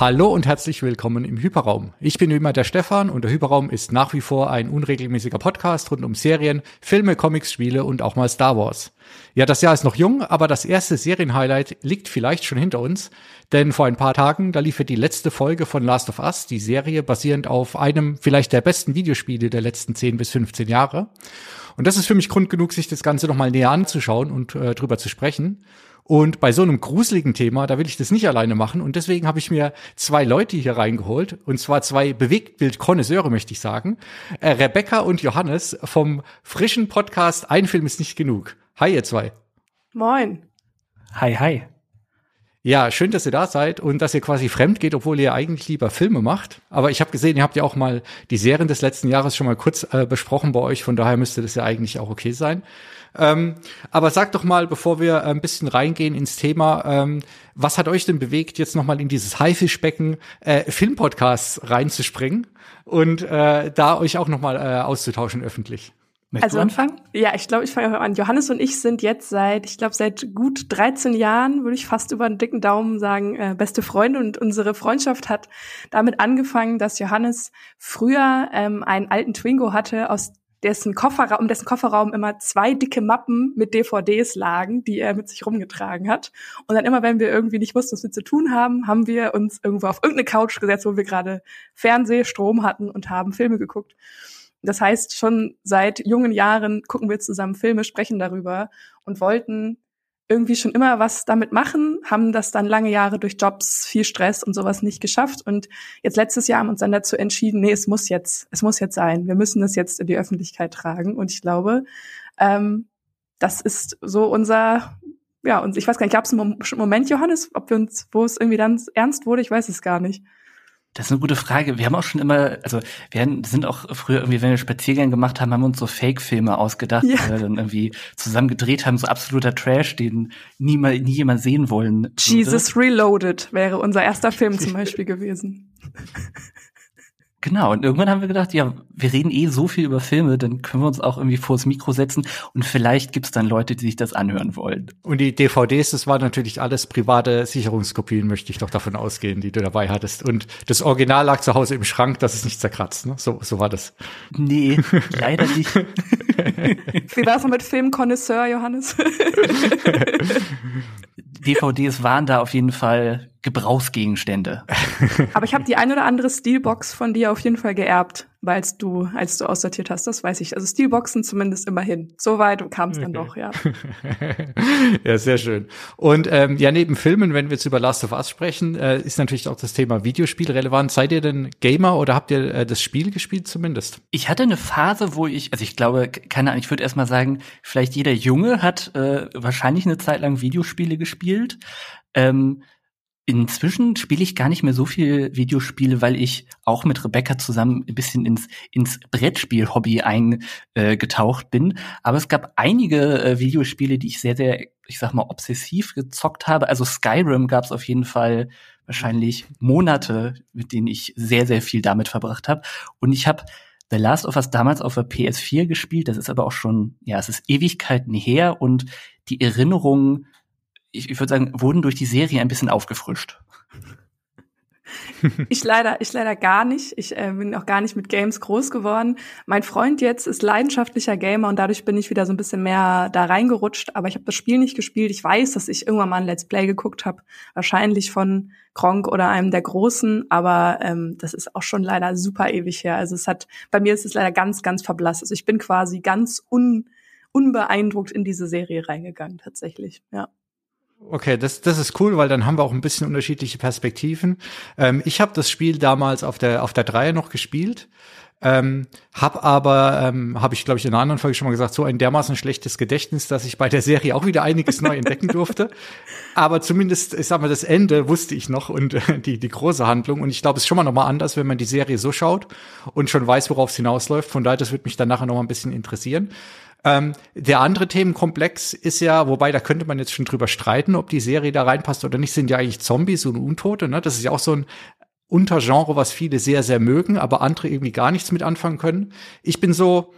Hallo und herzlich willkommen im Hyperraum. Ich bin wie immer der Stefan und der Hyperraum ist nach wie vor ein unregelmäßiger Podcast rund um Serien, Filme, Comics, Spiele und auch mal Star Wars. Ja, das Jahr ist noch jung, aber das erste Serienhighlight liegt vielleicht schon hinter uns, denn vor ein paar Tagen, da lief ja die letzte Folge von Last of Us, die Serie basierend auf einem vielleicht der besten Videospiele der letzten 10 bis 15 Jahre. Und das ist für mich Grund genug, sich das Ganze nochmal näher anzuschauen und äh, drüber zu sprechen. Und bei so einem gruseligen Thema, da will ich das nicht alleine machen. Und deswegen habe ich mir zwei Leute hier reingeholt. Und zwar zwei Bewegtbild-Konnoisseure, möchte ich sagen. Äh, Rebecca und Johannes vom frischen Podcast Ein Film ist nicht genug. Hi, ihr zwei. Moin. Hi, hi. Ja, schön, dass ihr da seid und dass ihr quasi fremd geht, obwohl ihr eigentlich lieber Filme macht. Aber ich habe gesehen, ihr habt ja auch mal die Serien des letzten Jahres schon mal kurz äh, besprochen bei euch. Von daher müsste das ja eigentlich auch okay sein. Ähm, aber sagt doch mal, bevor wir ein bisschen reingehen ins Thema, ähm, was hat euch denn bewegt, jetzt noch mal in dieses Haifischbecken äh, Filmpodcasts reinzuspringen und äh, da euch auch noch mal äh, auszutauschen öffentlich? Möchtest also, du anfangen? Ja, ich glaube, ich fange an. Johannes und ich sind jetzt seit, ich glaube, seit gut 13 Jahren, würde ich fast über einen dicken Daumen sagen, äh, beste Freunde. Und unsere Freundschaft hat damit angefangen, dass Johannes früher ähm, einen alten Twingo hatte, aus dessen Kofferraum, um dessen Kofferraum immer zwei dicke Mappen mit DVDs lagen, die er mit sich rumgetragen hat. Und dann immer, wenn wir irgendwie nicht wussten, was wir zu tun haben, haben wir uns irgendwo auf irgendeine Couch gesetzt, wo wir gerade Fernsehstrom hatten und haben Filme geguckt. Das heißt, schon seit jungen Jahren gucken wir zusammen Filme, sprechen darüber und wollten irgendwie schon immer was damit machen, haben das dann lange Jahre durch Jobs, viel Stress und sowas nicht geschafft. Und jetzt letztes Jahr haben uns dann dazu entschieden, nee, es muss jetzt, es muss jetzt sein. Wir müssen das jetzt in die Öffentlichkeit tragen. Und ich glaube, ähm, das ist so unser, ja, und ich weiß gar nicht, gab es einen Moment, Johannes, ob wir uns, wo es irgendwie dann ernst wurde, ich weiß es gar nicht. Das ist eine gute Frage. Wir haben auch schon immer, also wir sind auch früher irgendwie, wenn wir Spaziergänge gemacht haben, haben wir uns so Fake-Filme ausgedacht, ja. die wir dann irgendwie zusammen gedreht haben, so absoluter Trash, den nie, mal, nie jemand sehen wollen. Würde. Jesus Reloaded wäre unser erster Film zum Beispiel gewesen. Genau, und irgendwann haben wir gedacht, ja, wir reden eh so viel über Filme, dann können wir uns auch irgendwie vors Mikro setzen und vielleicht gibt's dann Leute, die sich das anhören wollen. Und die DVDs, das waren natürlich alles private Sicherungskopien, möchte ich doch davon ausgehen, die du dabei hattest. Und das Original lag zu Hause im Schrank, das ist nicht zerkratzt, ne? So, so war das. Nee, leider nicht. Wie war's mit Filmkonnoisseur, Johannes? DVDs waren da auf jeden Fall Gebrauchsgegenstände. Aber ich habe die ein oder andere Steelbox von dir auf jeden Fall geerbt, weil du, als du aussortiert hast, das weiß ich. Also Steelboxen zumindest immerhin. So weit kam es okay. dann doch, ja. ja, sehr schön. Und ähm, ja, neben Filmen, wenn wir jetzt über Last of Us sprechen, äh, ist natürlich auch das Thema Videospiel relevant. Seid ihr denn Gamer oder habt ihr äh, das Spiel gespielt zumindest? Ich hatte eine Phase, wo ich, also ich glaube, keine Ahnung, ich würde erstmal sagen, vielleicht jeder Junge hat äh, wahrscheinlich eine Zeit lang Videospiele gespielt. Ähm, Inzwischen spiele ich gar nicht mehr so viel Videospiele, weil ich auch mit Rebecca zusammen ein bisschen ins, ins Brettspiel-Hobby eingetaucht äh, bin. Aber es gab einige äh, Videospiele, die ich sehr, sehr, ich sag mal, obsessiv gezockt habe. Also Skyrim gab es auf jeden Fall wahrscheinlich Monate, mit denen ich sehr, sehr viel damit verbracht habe. Und ich habe The Last of Us damals auf der PS4 gespielt. Das ist aber auch schon, ja, es ist Ewigkeiten her und die Erinnerungen ich, ich würde sagen, wurden durch die Serie ein bisschen aufgefrischt. ich leider, ich leider gar nicht. Ich äh, bin auch gar nicht mit Games groß geworden. Mein Freund jetzt ist leidenschaftlicher Gamer und dadurch bin ich wieder so ein bisschen mehr da reingerutscht. Aber ich habe das Spiel nicht gespielt. Ich weiß, dass ich irgendwann mal ein Let's Play geguckt habe, wahrscheinlich von Gronk oder einem der Großen. Aber ähm, das ist auch schon leider super ewig her. Also es hat, bei mir ist es leider ganz, ganz verblasst. Also ich bin quasi ganz un, unbeeindruckt in diese Serie reingegangen tatsächlich. Ja. Okay, das, das ist cool, weil dann haben wir auch ein bisschen unterschiedliche Perspektiven. Ähm, ich habe das Spiel damals auf der auf der Dreier noch gespielt, ähm, hab aber, ähm, habe ich glaube ich in einer anderen Folge schon mal gesagt, so ein dermaßen schlechtes Gedächtnis, dass ich bei der Serie auch wieder einiges neu entdecken durfte. Aber zumindest, ich sag mal, das Ende wusste ich noch und äh, die die große Handlung. Und ich glaube, es ist schon mal noch mal anders, wenn man die Serie so schaut und schon weiß, worauf es hinausläuft. Von daher, das wird mich dann nachher noch mal ein bisschen interessieren. Ähm, der andere Themenkomplex ist ja, wobei da könnte man jetzt schon drüber streiten, ob die Serie da reinpasst oder nicht, sind ja eigentlich Zombies und Untote. Ne? Das ist ja auch so ein Untergenre, was viele sehr, sehr mögen, aber andere irgendwie gar nichts mit anfangen können. Ich bin so,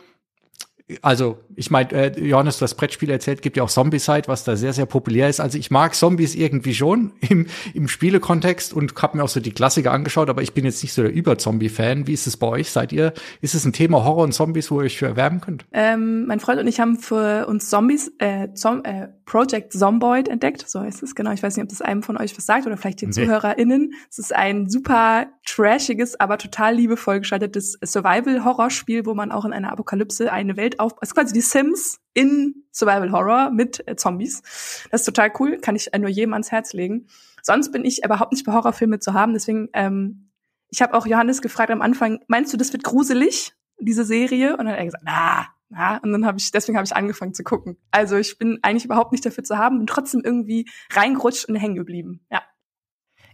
also ich meine, äh, Johannes, du hast Brettspiel erzählt, gibt ja auch Zombie-Side, was da sehr, sehr populär ist. Also ich mag Zombies irgendwie schon im, im Spielekontext und habe mir auch so die Klassiker angeschaut, aber ich bin jetzt nicht so der Über-Zombie-Fan. Wie ist es bei euch? Seid ihr, ist es ein Thema Horror und Zombies, wo ihr euch für erwerben könnt? Ähm, mein Freund und ich haben für uns Zombies, äh, Zom äh, Project Zomboid entdeckt, so heißt es, genau. Ich weiß nicht, ob das einem von euch was sagt oder vielleicht den nee. ZuhörerInnen. Es ist ein super trashiges, aber total liebevoll gestaltetes Survival-Horror-Spiel, wo man auch in einer Apokalypse eine Welt auf, es ist quasi die Sims in Survival Horror mit äh, Zombies. Das ist total cool, kann ich nur jedem ans Herz legen. Sonst bin ich überhaupt nicht bei Horrorfilme zu haben, deswegen, ähm, ich habe auch Johannes gefragt am Anfang, meinst du, das wird gruselig, diese Serie? Und dann hat er gesagt, na, na, und dann habe ich, deswegen habe ich angefangen zu gucken. Also ich bin eigentlich überhaupt nicht dafür zu haben, bin trotzdem irgendwie reingerutscht und hängen geblieben. Ja.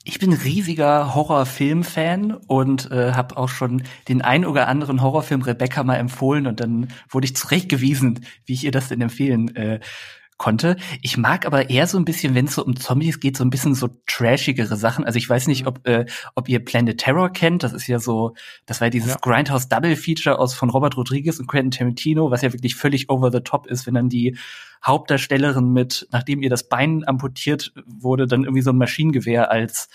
Ich bin riesiger Horrorfilm-Fan und äh, habe auch schon den ein oder anderen Horrorfilm Rebecca mal empfohlen und dann wurde ich zurechtgewiesen, wie ich ihr das denn empfehlen äh, konnte. Ich mag aber eher so ein bisschen, wenn es so um Zombies geht, so ein bisschen so trashigere Sachen. Also ich weiß nicht, ob, äh, ob ihr Planet Terror kennt. Das ist ja so, das war ja dieses ja. Grindhouse Double Feature aus von Robert Rodriguez und Quentin Tarantino, was ja wirklich völlig over the top ist, wenn dann die Hauptdarstellerin mit, nachdem ihr das Bein amputiert wurde, dann irgendwie so ein Maschinengewehr als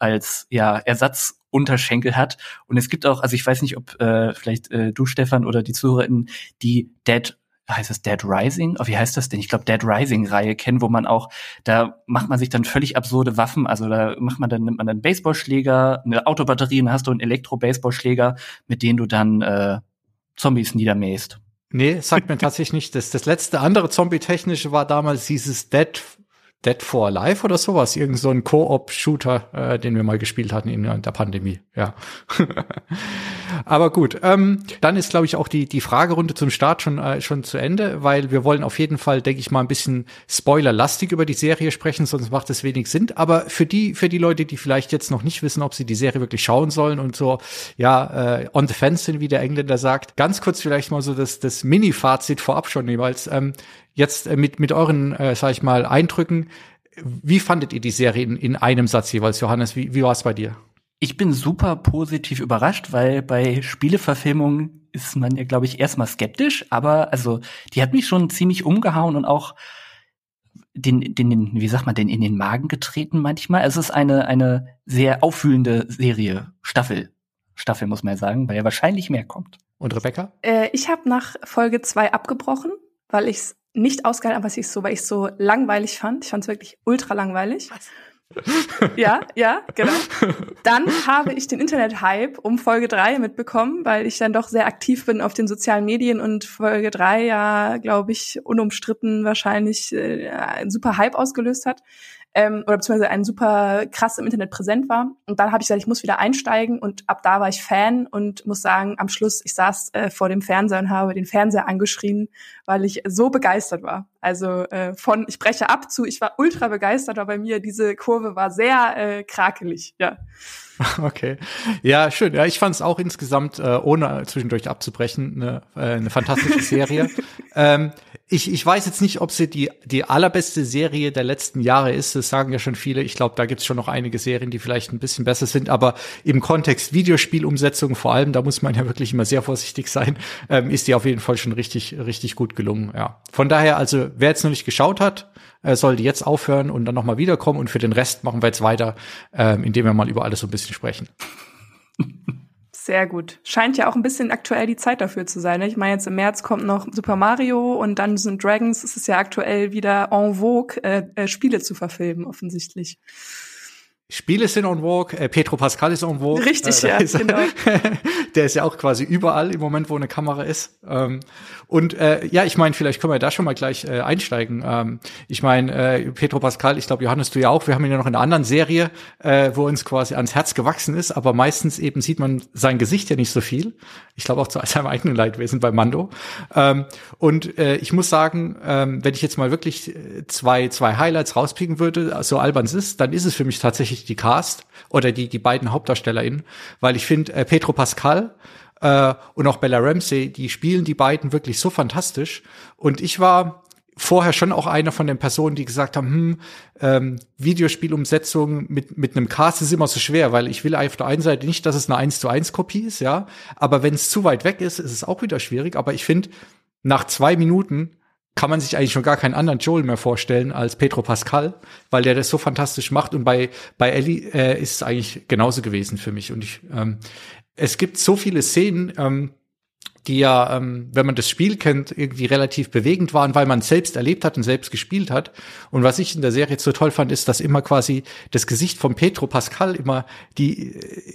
als ja Ersatzunterschenkel hat. Und es gibt auch, also ich weiß nicht, ob äh, vielleicht äh, du, Stefan, oder die ZuhörerInnen die Dead heißt es Dead Rising? Oh, wie heißt das denn? Ich glaube Dead Rising Reihe kennen, wo man auch, da macht man sich dann völlig absurde Waffen. Also da macht man dann nimmt man einen Baseballschläger, eine Autobatterie und dann hast du einen Elektro-Baseballschläger, mit dem du dann äh, Zombies niedermähst. Nee, sagt mir tatsächlich nicht. Das, das letzte andere Zombie-technische war damals dieses Dead Dead for Alive oder sowas, irgend so ein Koop-Shooter, äh, den wir mal gespielt hatten in der Pandemie. Ja. Aber gut, ähm, dann ist, glaube ich, auch die die Fragerunde zum Start schon äh, schon zu Ende, weil wir wollen auf jeden Fall, denke ich mal, ein bisschen spoilerlastig über die Serie sprechen, sonst macht es wenig Sinn. Aber für die für die Leute, die vielleicht jetzt noch nicht wissen, ob sie die Serie wirklich schauen sollen und so, ja, äh, on the fence sind, wie der Engländer sagt, ganz kurz vielleicht mal so das das Mini-Fazit vorab schon jeweils. Ähm, jetzt äh, mit, mit euren, äh, sag ich mal, Eindrücken, wie fandet ihr die Serie in, in einem Satz jeweils, Johannes? Wie, wie war es bei dir? Ich bin super positiv überrascht, weil bei Spieleverfilmungen ist man ja, glaube ich, erstmal skeptisch, aber also die hat mich schon ziemlich umgehauen und auch den, den, den, wie sagt man, den in den Magen getreten manchmal. Es ist eine, eine sehr auffühlende Serie, Staffel. Staffel muss man ja sagen, weil ja wahrscheinlich mehr kommt. Und Rebecca? Äh, ich habe nach Folge zwei abgebrochen, weil ich es nicht ausgehalten, aber es ist so, weil ich es so langweilig fand. Ich fand es wirklich ultra langweilig. Was? ja, ja, genau. Dann habe ich den Internet-Hype um Folge 3 mitbekommen, weil ich dann doch sehr aktiv bin auf den sozialen Medien und Folge 3 ja, glaube ich, unumstritten wahrscheinlich äh, einen super Hype ausgelöst hat ähm, oder beziehungsweise ein super krass im Internet präsent war. Und dann habe ich gesagt, ich muss wieder einsteigen und ab da war ich Fan und muss sagen, am Schluss, ich saß äh, vor dem Fernseher und habe den Fernseher angeschrien, weil ich so begeistert war. Also äh, von ich breche ab zu, ich war ultra begeistert, aber bei mir diese Kurve war sehr äh, krakelig, ja. Okay. Ja, schön. Ja, ich fand es auch insgesamt, äh, ohne zwischendurch abzubrechen, eine, äh, eine fantastische Serie. ähm, ich, ich weiß jetzt nicht, ob sie die, die allerbeste Serie der letzten Jahre ist. Das sagen ja schon viele. Ich glaube, da gibt's schon noch einige Serien, die vielleicht ein bisschen besser sind. Aber im Kontext Videospielumsetzung vor allem, da muss man ja wirklich immer sehr vorsichtig sein, ähm, ist die auf jeden Fall schon richtig, richtig gut gelungen. Ja. Von daher, also wer jetzt noch nicht geschaut hat, äh, sollte jetzt aufhören und dann nochmal wiederkommen. Und für den Rest machen wir jetzt weiter, ähm, indem wir mal über alles so ein bisschen sprechen. Sehr gut. Scheint ja auch ein bisschen aktuell die Zeit dafür zu sein. Ne? Ich meine, jetzt im März kommt noch Super Mario und Dungeons and Dragons. Es ist ja aktuell wieder en vogue, äh, äh, Spiele zu verfilmen, offensichtlich. Spiele sind on vogue, äh, Petro Pascal ist on vogue. Richtig, äh, ja, ist, genau. der ist ja auch quasi überall im Moment, wo eine Kamera ist. Ähm, und äh, ja, ich meine, vielleicht können wir da schon mal gleich äh, einsteigen. Ähm, ich meine, äh, Petro Pascal, ich glaube, Johannes, du ja auch, wir haben ihn ja noch in einer anderen Serie, äh, wo uns quasi ans Herz gewachsen ist, aber meistens eben sieht man sein Gesicht ja nicht so viel. Ich glaube auch zu seinem eigenen Leidwesen bei Mando. Ähm, und äh, ich muss sagen, ähm, wenn ich jetzt mal wirklich äh, zwei, zwei Highlights rauspicken würde, so albern es ist, dann ist es für mich tatsächlich die Cast oder die, die beiden HauptdarstellerInnen, weil ich finde, äh, Petro Pascal äh, und auch Bella Ramsey, die spielen die beiden wirklich so fantastisch. Und ich war vorher schon auch einer von den Personen, die gesagt haben, hm, ähm, Videospielumsetzung mit, mit einem Cast ist immer so schwer, weil ich will auf der einen Seite nicht, dass es eine 1 zu 1 Kopie ist, ja. Aber wenn es zu weit weg ist, ist es auch wieder schwierig. Aber ich finde, nach zwei Minuten kann man sich eigentlich schon gar keinen anderen Joel mehr vorstellen als Pedro Pascal, weil der das so fantastisch macht. Und bei, bei Ellie äh, ist es eigentlich genauso gewesen für mich. Und ich, ähm, es gibt so viele Szenen, ähm, die ja, ähm, wenn man das Spiel kennt, irgendwie relativ bewegend waren, weil man selbst erlebt hat und selbst gespielt hat. Und was ich in der Serie so toll fand, ist, dass immer quasi das Gesicht von Petro Pascal immer die,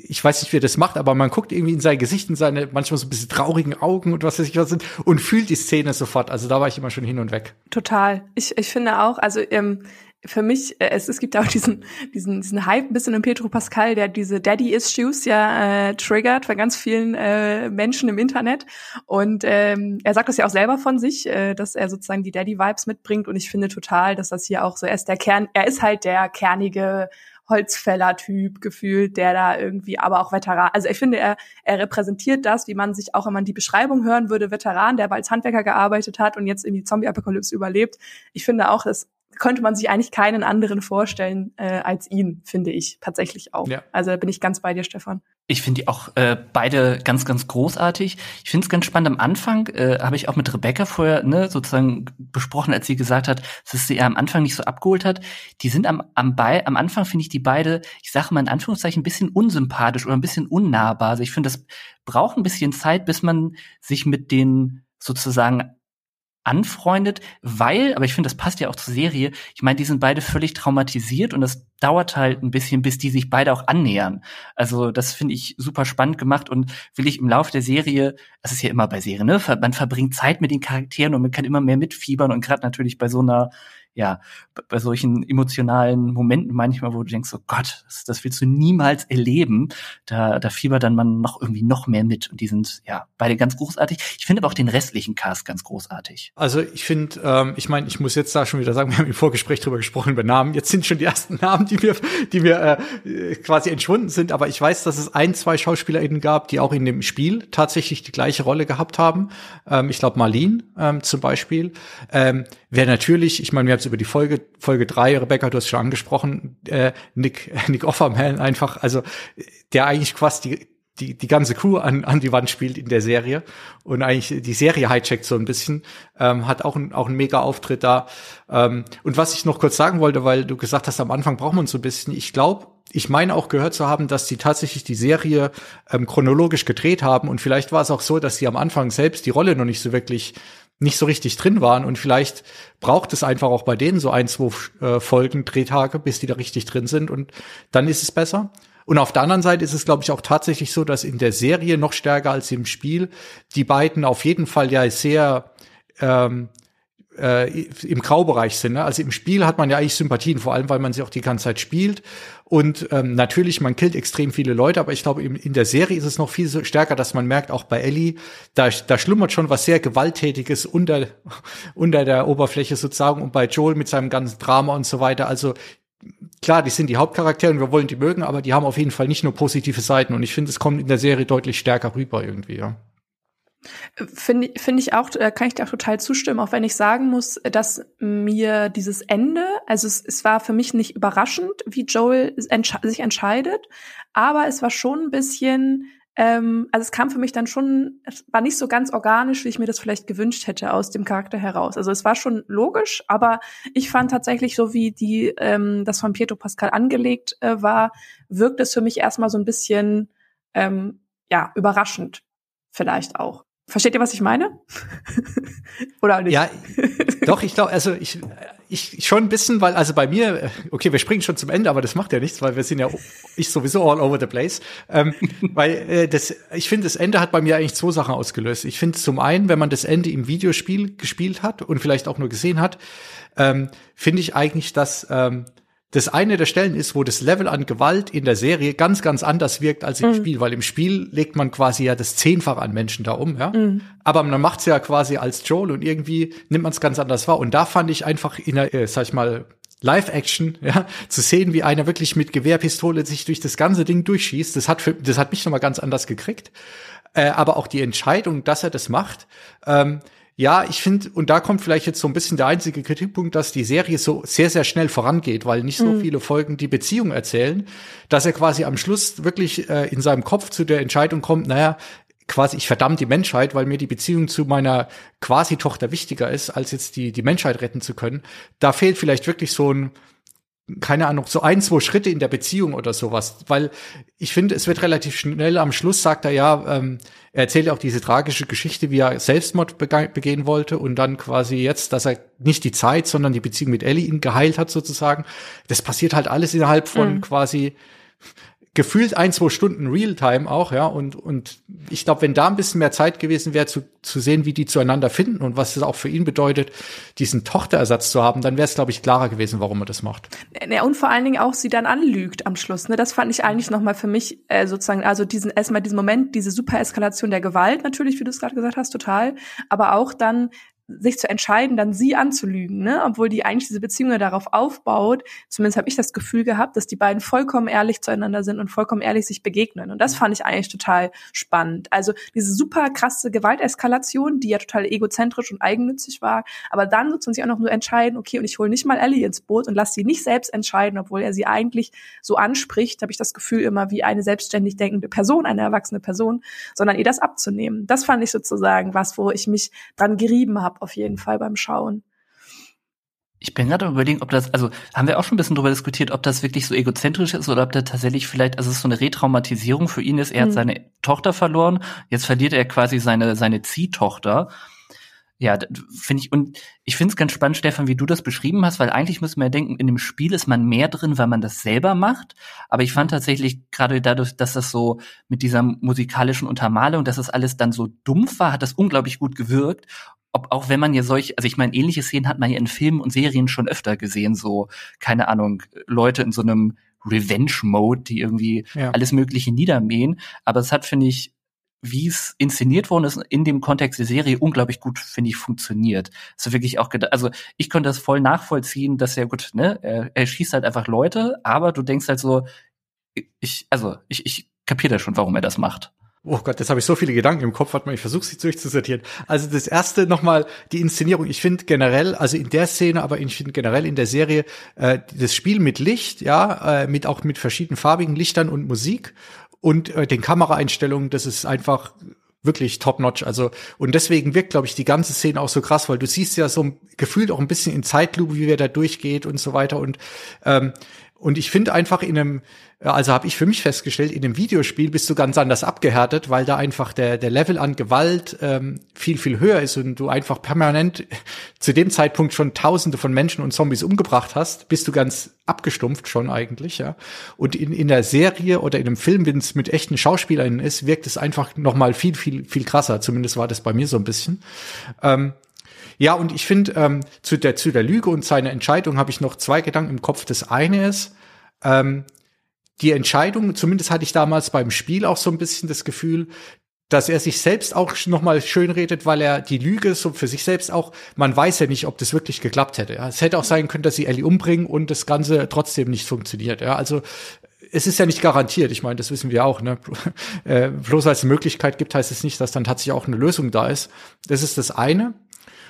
ich weiß nicht, wie er das macht, aber man guckt irgendwie in sein Gesicht, in seine manchmal so ein bisschen traurigen Augen und was weiß ich was sind und fühlt die Szene sofort. Also da war ich immer schon hin und weg. Total. Ich, ich finde auch, also ähm, für mich, äh, es, es gibt auch diesen, diesen, diesen Hype ein bisschen um Petro Pascal, der diese Daddy-Issues ja äh, triggert bei ganz vielen äh, Menschen im Internet. Und ähm, er sagt das ja auch selber von sich, äh, dass er sozusagen die Daddy-Vibes mitbringt. Und ich finde total, dass das hier auch so, ist der Kern, er ist halt der kernige Holzfäller-Typ gefühlt, der da irgendwie, aber auch Veteran. Also ich finde, er, er repräsentiert das, wie man sich auch, wenn man die Beschreibung hören würde, Veteran, der aber als Handwerker gearbeitet hat und jetzt in die Zombie-Apokalypse überlebt. Ich finde auch, dass könnte man sich eigentlich keinen anderen vorstellen äh, als ihn, finde ich tatsächlich auch. Ja. Also da bin ich ganz bei dir, Stefan. Ich finde die auch äh, beide ganz, ganz großartig. Ich finde es ganz spannend. Am Anfang äh, habe ich auch mit Rebecca vorher ne, sozusagen besprochen, als sie gesagt hat, dass sie am Anfang nicht so abgeholt hat. Die sind am, am, bei, am Anfang, finde ich, die beide, ich sage mal in Anführungszeichen, ein bisschen unsympathisch oder ein bisschen unnahbar. Also ich finde, das braucht ein bisschen Zeit, bis man sich mit den sozusagen anfreundet, weil, aber ich finde, das passt ja auch zur Serie, ich meine, die sind beide völlig traumatisiert und das dauert halt ein bisschen, bis die sich beide auch annähern. Also das finde ich super spannend gemacht und will ich im Laufe der Serie, das ist ja immer bei Serien, ne? man verbringt Zeit mit den Charakteren und man kann immer mehr mitfiebern und gerade natürlich bei so einer ja, bei solchen emotionalen Momenten manchmal, wo du denkst, oh Gott, das, das willst du niemals erleben, da, da fiebert dann man noch irgendwie noch mehr mit. Und die sind ja beide ganz großartig. Ich finde aber auch den restlichen Cast ganz großartig. Also ich finde, ähm, ich meine, ich muss jetzt da schon wieder sagen, wir haben im Vorgespräch drüber gesprochen über Namen. Jetzt sind schon die ersten Namen, die mir, die mir äh, quasi entschwunden sind. Aber ich weiß, dass es ein, zwei SchauspielerInnen gab, die auch in dem Spiel tatsächlich die gleiche Rolle gehabt haben. Ähm, ich glaube, Marlene ähm, zum Beispiel. Ähm, Wer natürlich, ich meine, wir haben es über die Folge, Folge drei, Rebecca, du hast schon angesprochen, äh, Nick, Nick Offerman einfach, also der eigentlich quasi die, die, die ganze Crew an, an die Wand spielt in der Serie und eigentlich die Serie hijackt so ein bisschen, ähm, hat auch, ein, auch einen mega Auftritt da. Ähm, und was ich noch kurz sagen wollte, weil du gesagt hast, am Anfang braucht man so ein bisschen, ich glaube, ich meine auch gehört zu haben, dass sie tatsächlich die Serie ähm, chronologisch gedreht haben und vielleicht war es auch so, dass sie am Anfang selbst die Rolle noch nicht so wirklich nicht so richtig drin waren und vielleicht braucht es einfach auch bei denen so ein, zwei äh, Folgen, Drehtage, bis die da richtig drin sind und dann ist es besser. Und auf der anderen Seite ist es, glaube ich, auch tatsächlich so, dass in der Serie noch stärker als im Spiel die beiden auf jeden Fall ja sehr ähm, äh, im Graubereich sind. Ne? Also im Spiel hat man ja eigentlich Sympathien, vor allem weil man sie auch die ganze Zeit spielt. Und ähm, natürlich, man killt extrem viele Leute, aber ich glaube, in, der Serie ist es noch viel stärker, dass man merkt, auch bei Ellie, da, da schlummert schon was sehr Gewalttätiges unter, unter der Oberfläche sozusagen und bei Joel mit seinem ganzen Drama und so weiter. Also klar, die sind die Hauptcharaktere und wir wollen die mögen, aber die haben auf jeden Fall nicht nur positive Seiten und ich finde, es kommt in der Serie deutlich stärker rüber irgendwie, ja. Finde find ich auch, äh, kann ich dir auch total zustimmen, auch wenn ich sagen muss, dass mir dieses Ende, also es, es war für mich nicht überraschend, wie Joel entsch sich entscheidet, aber es war schon ein bisschen, ähm, also es kam für mich dann schon, es war nicht so ganz organisch, wie ich mir das vielleicht gewünscht hätte aus dem Charakter heraus. Also es war schon logisch, aber ich fand tatsächlich, so wie die ähm, das von Pietro Pascal angelegt äh, war, wirkt es für mich erstmal so ein bisschen ähm, ja überraschend vielleicht auch. Versteht ihr, was ich meine? Oder nicht? Ja, doch, ich glaube, also ich, ich schon ein bisschen, weil, also bei mir, okay, wir springen schon zum Ende, aber das macht ja nichts, weil wir sind ja, ich sowieso all over the place. Ähm, weil äh, das, ich finde, das Ende hat bei mir eigentlich zwei Sachen ausgelöst. Ich finde zum einen, wenn man das Ende im Videospiel gespielt hat und vielleicht auch nur gesehen hat, ähm, finde ich eigentlich, dass ähm, das eine der Stellen ist, wo das Level an Gewalt in der Serie ganz, ganz anders wirkt als im mhm. Spiel, weil im Spiel legt man quasi ja das Zehnfach an Menschen da um, ja. Mhm. Aber man macht's ja quasi als Joel und irgendwie nimmt man es ganz anders wahr. Und da fand ich einfach in der, äh, sag ich mal, Live-Action, ja, zu sehen, wie einer wirklich mit Gewehrpistole sich durch das ganze Ding durchschießt, das hat für, das hat mich nochmal ganz anders gekriegt. Äh, aber auch die Entscheidung, dass er das macht, ähm, ja, ich finde, und da kommt vielleicht jetzt so ein bisschen der einzige Kritikpunkt, dass die Serie so sehr, sehr schnell vorangeht, weil nicht so mhm. viele Folgen die Beziehung erzählen, dass er quasi am Schluss wirklich äh, in seinem Kopf zu der Entscheidung kommt, naja, quasi, ich verdamme die Menschheit, weil mir die Beziehung zu meiner Quasi-Tochter wichtiger ist, als jetzt die, die Menschheit retten zu können. Da fehlt vielleicht wirklich so ein, keine Ahnung, so ein, zwei Schritte in der Beziehung oder sowas. Weil ich finde, es wird relativ schnell am Schluss, sagt er ja, ähm, er erzählt auch diese tragische Geschichte, wie er Selbstmord begehen wollte und dann quasi jetzt, dass er nicht die Zeit, sondern die Beziehung mit Ellie ihn geheilt hat sozusagen. Das passiert halt alles innerhalb von mhm. quasi gefühlt ein, zwei Stunden Realtime auch, ja. Und, und ich glaube, wenn da ein bisschen mehr Zeit gewesen wäre, zu, zu sehen, wie die zueinander finden und was es auch für ihn bedeutet, diesen Tochterersatz zu haben, dann wäre es, glaube ich, klarer gewesen, warum er das macht. Ja, und vor allen Dingen auch sie dann anlügt am Schluss. Ne? Das fand ich eigentlich nochmal für mich äh, sozusagen, also diesen erstmal diesen Moment, diese Supereskalation der Gewalt natürlich, wie du es gerade gesagt hast, total. Aber auch dann sich zu entscheiden, dann sie anzulügen, ne? obwohl die eigentlich diese Beziehung ja darauf aufbaut. Zumindest habe ich das Gefühl gehabt, dass die beiden vollkommen ehrlich zueinander sind und vollkommen ehrlich sich begegnen. Und das fand ich eigentlich total spannend. Also diese super krasse Gewalteskalation, die ja total egozentrisch und eigennützig war, aber dann sozusagen sich auch noch nur entscheiden, okay, und ich hole nicht mal Ellie ins Boot und lasse sie nicht selbst entscheiden, obwohl er sie eigentlich so anspricht, habe ich das Gefühl immer wie eine selbstständig denkende Person, eine erwachsene Person, sondern ihr das abzunehmen. Das fand ich sozusagen was, wo ich mich dran gerieben habe habe auf jeden Fall beim Schauen. Ich bin gerade überlegen, ob das, also haben wir auch schon ein bisschen darüber diskutiert, ob das wirklich so egozentrisch ist oder ob da tatsächlich vielleicht, also es ist so eine Retraumatisierung für ihn ist. Er mhm. hat seine Tochter verloren, jetzt verliert er quasi seine, seine Ziehtochter. Ja, finde ich, und ich finde es ganz spannend, Stefan, wie du das beschrieben hast, weil eigentlich müssen wir ja denken, in dem Spiel ist man mehr drin, weil man das selber macht. Aber ich fand tatsächlich gerade dadurch, dass das so mit dieser musikalischen Untermalung, dass das alles dann so dumpf war, hat das unglaublich gut gewirkt ob auch wenn man ja solch, also ich meine, ähnliche Szenen hat man ja in Filmen und Serien schon öfter gesehen, so, keine Ahnung, Leute in so einem Revenge-Mode, die irgendwie ja. alles Mögliche niedermähen. Aber es hat, finde ich, wie es inszeniert worden ist in dem Kontext der Serie unglaublich gut, finde ich, funktioniert. So wirklich auch gedacht, also ich konnte das voll nachvollziehen, dass er gut, ne, er, er schießt halt einfach Leute, aber du denkst halt so, ich, also ich, ich kapiere da schon, warum er das macht. Oh Gott, jetzt habe ich so viele Gedanken im Kopf, warte mal, ich versuche sie durchzusortieren. Also das erste nochmal die Inszenierung. Ich finde generell, also in der Szene, aber ich finde generell in der Serie äh, das Spiel mit Licht, ja, äh, mit auch mit verschiedenen farbigen Lichtern und Musik und äh, den Kameraeinstellungen, das ist einfach wirklich top notch. Also und deswegen wirkt, glaube ich, die ganze Szene auch so krass, weil du siehst ja so gefühlt auch ein bisschen in Zeitlupe, wie wer da durchgeht und so weiter und ähm, und ich finde einfach in einem, also habe ich für mich festgestellt, in einem Videospiel bist du ganz anders abgehärtet, weil da einfach der, der Level an Gewalt ähm, viel, viel höher ist und du einfach permanent zu dem Zeitpunkt schon tausende von Menschen und Zombies umgebracht hast, bist du ganz abgestumpft schon eigentlich, ja. Und in, in der Serie oder in einem Film, wenn es mit echten Schauspielern ist, wirkt es einfach noch mal viel, viel, viel krasser. Zumindest war das bei mir so ein bisschen. Ähm, ja, und ich finde, ähm, zu, der, zu der Lüge und seiner Entscheidung habe ich noch zwei Gedanken im Kopf. Das eine ist, ähm, die Entscheidung, zumindest hatte ich damals beim Spiel auch so ein bisschen das Gefühl, dass er sich selbst auch noch mal schön redet, weil er die Lüge so für sich selbst auch, man weiß ja nicht, ob das wirklich geklappt hätte. Ja. Es hätte auch sein können, dass sie Ellie umbringen und das Ganze trotzdem nicht funktioniert. Ja. Also es ist ja nicht garantiert. Ich meine, das wissen wir auch. Ne? Äh, bloß weil es eine Möglichkeit gibt, heißt es nicht, dass dann tatsächlich auch eine Lösung da ist. Das ist das eine.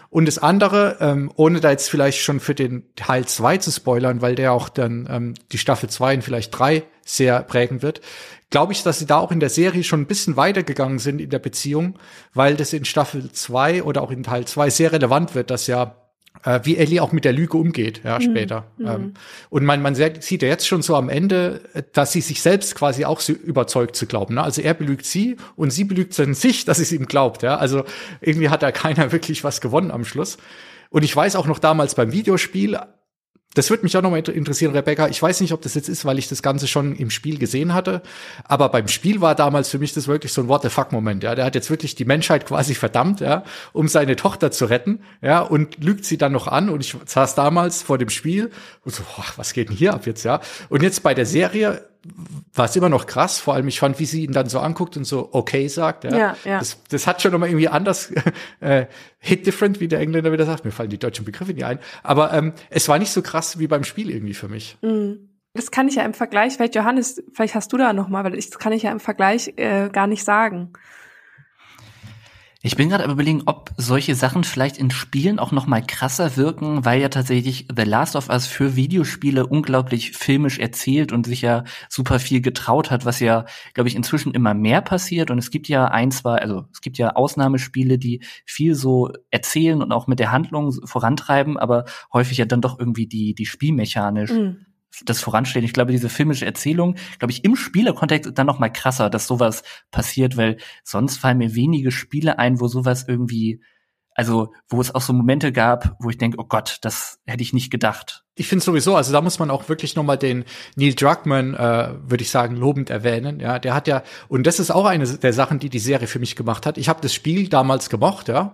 Und das andere, ähm, ohne da jetzt vielleicht schon für den Teil 2 zu spoilern, weil der auch dann ähm, die Staffel 2 und vielleicht 3 sehr prägen wird, glaube ich, dass sie da auch in der Serie schon ein bisschen weitergegangen sind in der Beziehung, weil das in Staffel 2 oder auch in Teil 2 sehr relevant wird, dass ja äh, wie Ellie auch mit der Lüge umgeht, ja, mhm. später. Mhm. Ähm, und man, man sieht ja jetzt schon so am Ende, dass sie sich selbst quasi auch so überzeugt zu glauben. Ne? Also er belügt sie und sie belügt dann sich, dass es ihm glaubt. Ja? Also irgendwie hat da keiner wirklich was gewonnen am Schluss. Und ich weiß auch noch damals beim Videospiel, das würde mich auch nochmal interessieren, Rebecca. Ich weiß nicht, ob das jetzt ist, weil ich das Ganze schon im Spiel gesehen hatte. Aber beim Spiel war damals für mich das wirklich so ein What the fuck Moment. Ja, der hat jetzt wirklich die Menschheit quasi verdammt, ja, um seine Tochter zu retten. Ja, und lügt sie dann noch an. Und ich saß damals vor dem Spiel und so, boah, was geht denn hier ab jetzt, ja? Und jetzt bei der Serie war es immer noch krass. Vor allem, ich fand, wie sie ihn dann so anguckt und so okay sagt. Ja, ja, ja. Das, das hat schon nochmal irgendwie anders äh, hit different, wie der Engländer wieder sagt. Mir fallen die deutschen Begriffe nicht ein. Aber ähm, es war nicht so krass wie beim Spiel irgendwie für mich. Mhm. Das kann ich ja im Vergleich, vielleicht Johannes, vielleicht hast du da noch mal, weil ich, das kann ich ja im Vergleich äh, gar nicht sagen. Ich bin gerade aber überlegen, ob solche Sachen vielleicht in Spielen auch noch mal krasser wirken, weil ja tatsächlich The Last of Us für Videospiele unglaublich filmisch erzählt und sich ja super viel getraut hat, was ja, glaube ich, inzwischen immer mehr passiert. Und es gibt ja ein, zwei, also es gibt ja Ausnahmespiele, die viel so erzählen und auch mit der Handlung vorantreiben, aber häufig ja dann doch irgendwie die, die spielmechanisch mhm das voranstehen. Ich glaube, diese filmische Erzählung, glaube ich, im Spielerkontext ist dann noch mal krasser, dass sowas passiert, weil sonst fallen mir wenige Spiele ein, wo sowas irgendwie, also wo es auch so Momente gab, wo ich denke, oh Gott, das hätte ich nicht gedacht. Ich finde sowieso, also da muss man auch wirklich noch mal den Neil Druckmann, äh, würde ich sagen, lobend erwähnen. Ja, der hat ja und das ist auch eine der Sachen, die die Serie für mich gemacht hat. Ich habe das Spiel damals gemocht, ja,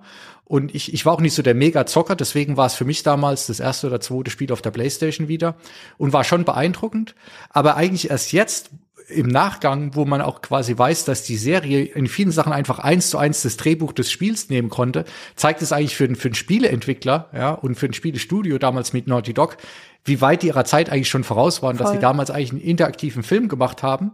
und ich, ich war auch nicht so der Mega-Zocker, deswegen war es für mich damals das erste oder zweite Spiel auf der Playstation wieder und war schon beeindruckend. Aber eigentlich erst jetzt im Nachgang, wo man auch quasi weiß, dass die Serie in vielen Sachen einfach eins zu eins das Drehbuch des Spiels nehmen konnte, zeigt es eigentlich für, für einen Spieleentwickler ja, und für ein Spielestudio damals mit Naughty Dog, wie weit die ihrer Zeit eigentlich schon voraus waren, Voll. dass sie damals eigentlich einen interaktiven Film gemacht haben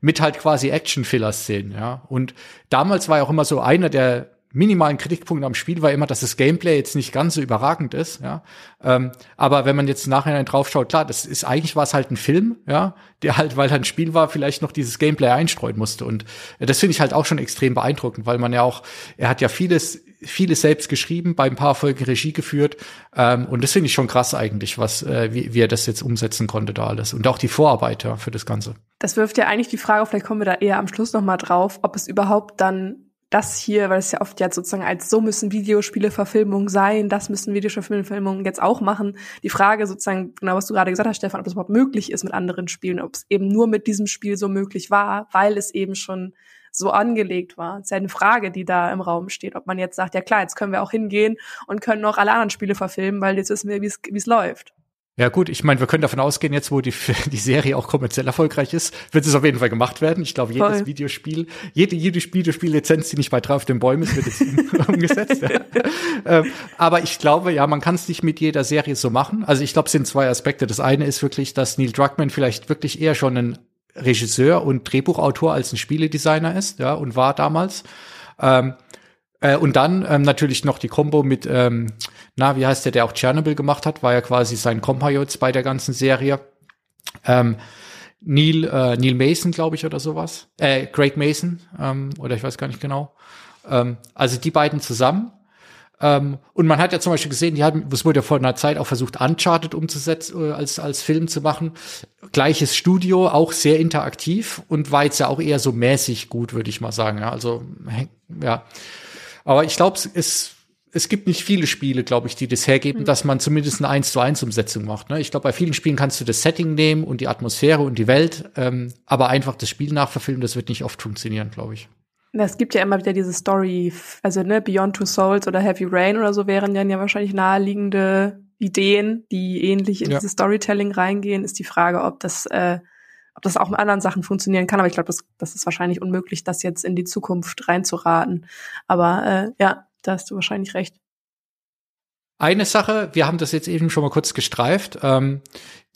mit halt quasi Action-Filler-Szenen, ja. Und damals war ja auch immer so einer der minimalen Kritikpunkt am Spiel war immer, dass das Gameplay jetzt nicht ganz so überragend ist, ja. Ähm, aber wenn man jetzt nachher draufschaut, klar, das ist eigentlich war es halt ein Film, ja, der halt, weil halt ein Spiel war, vielleicht noch dieses Gameplay einstreuen musste. Und äh, das finde ich halt auch schon extrem beeindruckend, weil man ja auch, er hat ja vieles, vieles selbst geschrieben, bei ein paar Folgen Regie geführt. Ähm, und das finde ich schon krass eigentlich, was, äh, wie, wie er das jetzt umsetzen konnte da alles. Und auch die Vorarbeit ja, für das Ganze. Das wirft ja eigentlich die Frage, vielleicht kommen wir da eher am Schluss noch mal drauf, ob es überhaupt dann das hier, weil es ja oft jetzt sozusagen als so müssen Videospiele-Verfilmungen sein, das müssen Videospiele-Verfilmungen jetzt auch machen. Die Frage sozusagen, genau was du gerade gesagt hast, Stefan, ob das überhaupt möglich ist mit anderen Spielen, ob es eben nur mit diesem Spiel so möglich war, weil es eben schon so angelegt war. Das ist ja eine Frage, die da im Raum steht, ob man jetzt sagt, ja klar, jetzt können wir auch hingehen und können auch alle anderen Spiele verfilmen, weil jetzt wissen wir, wie es läuft. Ja gut, ich meine, wir können davon ausgehen, jetzt wo die, die Serie auch kommerziell erfolgreich ist, wird es auf jeden Fall gemacht werden. Ich glaube, jedes Voll. Videospiel, jede, jede Videospiellizenz, die nicht bei drei auf den Bäumen ist, wird jetzt umgesetzt. Ja. Ähm, aber ich glaube, ja, man kann es nicht mit jeder Serie so machen. Also ich glaube, es sind zwei Aspekte. Das eine ist wirklich, dass Neil Druckmann vielleicht wirklich eher schon ein Regisseur und Drehbuchautor als ein Spieledesigner ist, ja, und war damals. Ähm, äh, und dann ähm, natürlich noch die Combo mit, ähm, na, wie heißt der, der auch Chernobyl gemacht hat, war ja quasi sein Kompagnon bei der ganzen Serie. Ähm, Neil, äh, Neil Mason, glaube ich, oder sowas. Äh, Craig Mason, ähm, oder ich weiß gar nicht genau. Ähm, also die beiden zusammen. Ähm, und man hat ja zum Beispiel gesehen, die hatten, es wurde ja vor einer Zeit auch versucht, Uncharted umzusetzen, äh, als, als Film zu machen. Gleiches Studio, auch sehr interaktiv und war jetzt ja auch eher so mäßig gut, würde ich mal sagen. Ja, also, ja. Aber ich glaube, es, es gibt nicht viele Spiele, glaube ich, die das hergeben, mhm. dass man zumindest eine 1 zu 1 Umsetzung macht. Ne? Ich glaube, bei vielen Spielen kannst du das Setting nehmen und die Atmosphäre und die Welt, ähm, aber einfach das Spiel nachverfilmen, das wird nicht oft funktionieren, glaube ich. Es gibt ja immer wieder diese Story, also ne, Beyond Two Souls oder Heavy Rain oder so wären dann ja wahrscheinlich naheliegende Ideen, die ähnlich in ja. dieses Storytelling reingehen. Ist die Frage, ob das äh, ob das auch mit anderen Sachen funktionieren kann. Aber ich glaube, das, das ist wahrscheinlich unmöglich, das jetzt in die Zukunft reinzuraten. Aber äh, ja, da hast du wahrscheinlich recht. Eine Sache, wir haben das jetzt eben schon mal kurz gestreift. Ähm,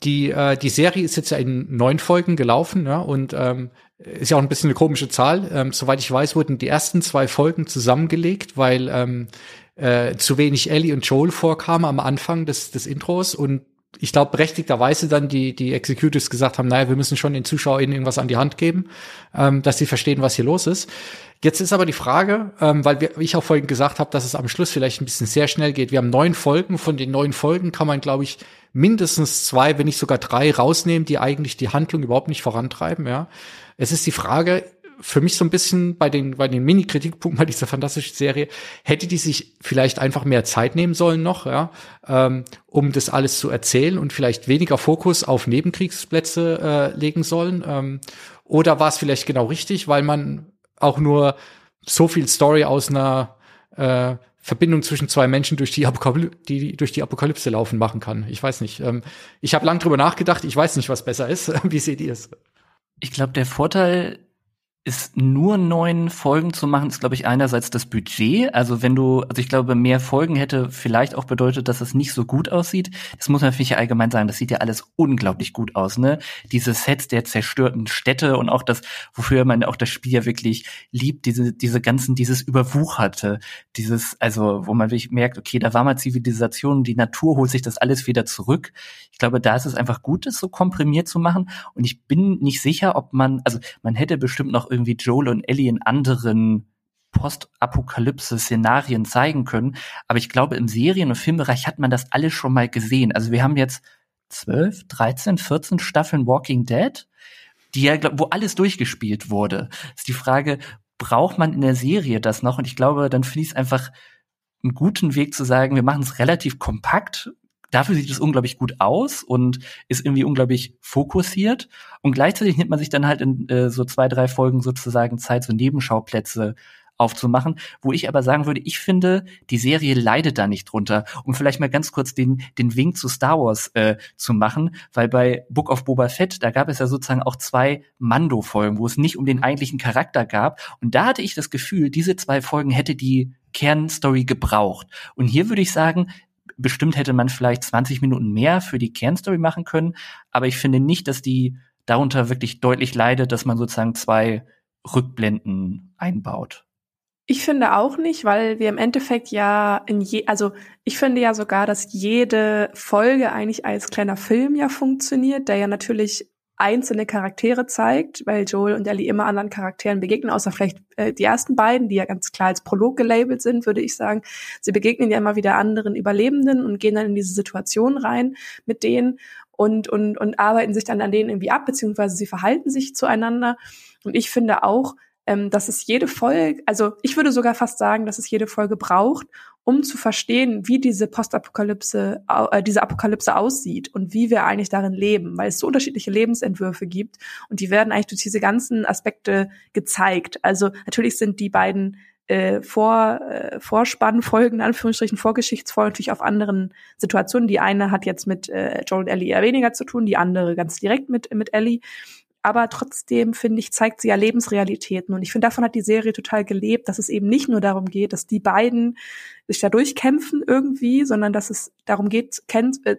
die, äh, die Serie ist jetzt ja in neun Folgen gelaufen, ja, und ähm, ist ja auch ein bisschen eine komische Zahl. Ähm, soweit ich weiß, wurden die ersten zwei Folgen zusammengelegt, weil ähm, äh, zu wenig Ellie und Joel vorkamen am Anfang des, des Intros und ich glaube, berechtigterweise dann die, die Executives gesagt haben, naja, wir müssen schon den ZuschauerInnen irgendwas an die Hand geben, ähm, dass sie verstehen, was hier los ist. Jetzt ist aber die Frage, ähm, weil wir, ich auch vorhin gesagt habe, dass es am Schluss vielleicht ein bisschen sehr schnell geht. Wir haben neun Folgen. Von den neun Folgen kann man, glaube ich, mindestens zwei, wenn nicht sogar drei rausnehmen, die eigentlich die Handlung überhaupt nicht vorantreiben. Ja, es ist die Frage, für mich so ein bisschen bei den, bei den Mini-Kritikpunkten bei dieser fantastischen Serie, hätte die sich vielleicht einfach mehr Zeit nehmen sollen noch, ja, ähm, um das alles zu erzählen und vielleicht weniger Fokus auf Nebenkriegsplätze äh, legen sollen. Ähm, oder war es vielleicht genau richtig, weil man auch nur so viel Story aus einer äh, Verbindung zwischen zwei Menschen durch die, Apokaly die durch die Apokalypse laufen machen kann. Ich weiß nicht. Ähm, ich habe lang drüber nachgedacht. Ich weiß nicht, was besser ist. Wie seht ihr es? Ich glaube, der Vorteil ist nur neun Folgen zu machen, ist, glaube ich, einerseits das Budget. Also wenn du, also ich glaube, mehr Folgen hätte vielleicht auch bedeutet, dass es nicht so gut aussieht. Das muss man für mich ja allgemein sagen. Das sieht ja alles unglaublich gut aus, ne? Diese Sets der zerstörten Städte und auch das, wofür man auch das Spiel ja wirklich liebt, diese, diese ganzen, dieses Überwucherte, dieses, also, wo man wirklich merkt, okay, da war mal Zivilisation, die Natur holt sich das alles wieder zurück. Ich glaube, da ist es einfach gut, das so komprimiert zu machen. Und ich bin nicht sicher, ob man, also man hätte bestimmt noch irgendwie Joel und Ellie in anderen Postapokalypse-Szenarien zeigen können. Aber ich glaube, im Serien- und Filmbereich hat man das alles schon mal gesehen. Also wir haben jetzt 12, 13, 14 Staffeln Walking Dead, die ja, wo alles durchgespielt wurde. Ist die Frage, braucht man in der Serie das noch? Und ich glaube, dann finde ich es einfach einen guten Weg zu sagen, wir machen es relativ kompakt, dafür sieht es unglaublich gut aus und ist irgendwie unglaublich fokussiert. Und gleichzeitig nimmt man sich dann halt in äh, so zwei, drei Folgen sozusagen Zeit, so Nebenschauplätze aufzumachen, wo ich aber sagen würde, ich finde, die Serie leidet da nicht drunter. Um vielleicht mal ganz kurz den, den Wink zu Star Wars äh, zu machen, weil bei Book of Boba Fett, da gab es ja sozusagen auch zwei Mando-Folgen, wo es nicht um den eigentlichen Charakter gab. Und da hatte ich das Gefühl, diese zwei Folgen hätte die Kernstory gebraucht. Und hier würde ich sagen, bestimmt hätte man vielleicht 20 Minuten mehr für die Kernstory machen können, aber ich finde nicht, dass die darunter wirklich deutlich leidet, dass man sozusagen zwei Rückblenden einbaut. Ich finde auch nicht, weil wir im Endeffekt ja in je, also ich finde ja sogar, dass jede Folge eigentlich als kleiner Film ja funktioniert, der ja natürlich einzelne Charaktere zeigt, weil Joel und Ellie immer anderen Charakteren begegnen, außer vielleicht äh, die ersten beiden, die ja ganz klar als Prolog gelabelt sind, würde ich sagen. Sie begegnen ja immer wieder anderen Überlebenden und gehen dann in diese Situation rein mit denen und, und, und arbeiten sich dann an denen irgendwie ab, beziehungsweise sie verhalten sich zueinander. Und ich finde auch, ähm, dass es jede Folge, also ich würde sogar fast sagen, dass es jede Folge braucht, um zu verstehen, wie diese Postapokalypse, äh, diese Apokalypse aussieht und wie wir eigentlich darin leben, weil es so unterschiedliche Lebensentwürfe gibt und die werden eigentlich durch diese ganzen Aspekte gezeigt. Also natürlich sind die beiden äh, Vor, äh, Vorspannfolgen, Anführungsstrichen Vorgeschichtsfolgen natürlich auf anderen Situationen. Die eine hat jetzt mit äh, Joel und Ellie eher weniger zu tun, die andere ganz direkt mit, mit Ellie aber trotzdem, finde ich, zeigt sie ja Lebensrealitäten. Und ich finde, davon hat die Serie total gelebt, dass es eben nicht nur darum geht, dass die beiden sich da durchkämpfen irgendwie, sondern dass es darum geht, kennt, äh,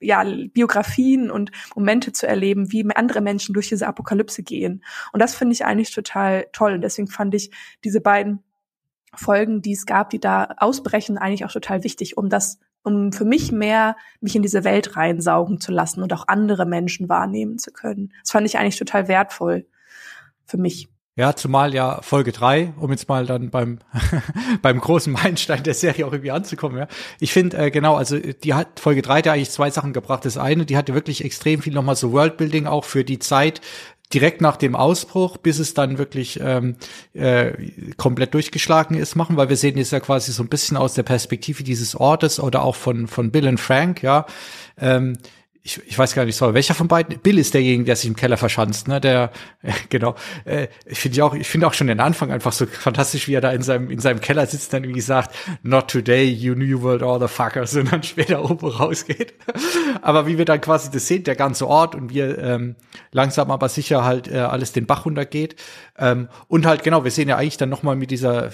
ja, Biografien und Momente zu erleben, wie andere Menschen durch diese Apokalypse gehen. Und das finde ich eigentlich total toll. Und deswegen fand ich diese beiden Folgen, die es gab, die da ausbrechen, eigentlich auch total wichtig, um das um für mich mehr mich in diese Welt reinsaugen zu lassen und auch andere Menschen wahrnehmen zu können. Das fand ich eigentlich total wertvoll für mich. Ja, zumal ja Folge drei, um jetzt mal dann beim beim großen Meilenstein der Serie auch irgendwie anzukommen. Ja. Ich finde äh, genau, also die hat Folge drei da eigentlich zwei Sachen gebracht. Das eine, die hatte wirklich extrem viel nochmal so Worldbuilding auch für die Zeit, direkt nach dem Ausbruch, bis es dann wirklich ähm, äh, komplett durchgeschlagen ist, machen, weil wir sehen jetzt ja quasi so ein bisschen aus der Perspektive dieses Ortes oder auch von von Bill und Frank, ja. Ähm, ich, ich weiß gar nicht, sorry, welcher von beiden? Bill ist derjenige, der sich im Keller verschanzt, ne? Der, äh, genau. Äh, ich finde auch, ich finde auch schon den Anfang einfach so fantastisch, wie er da in seinem in seinem Keller sitzt, dann irgendwie sagt, "Not today, you new world order fuckers", und dann später oben rausgeht. aber wie wir dann quasi das sehen, der ganze Ort und wie er ähm, langsam aber sicher halt äh, alles den Bach runtergeht. Ähm, und halt genau, wir sehen ja eigentlich dann noch mal mit dieser,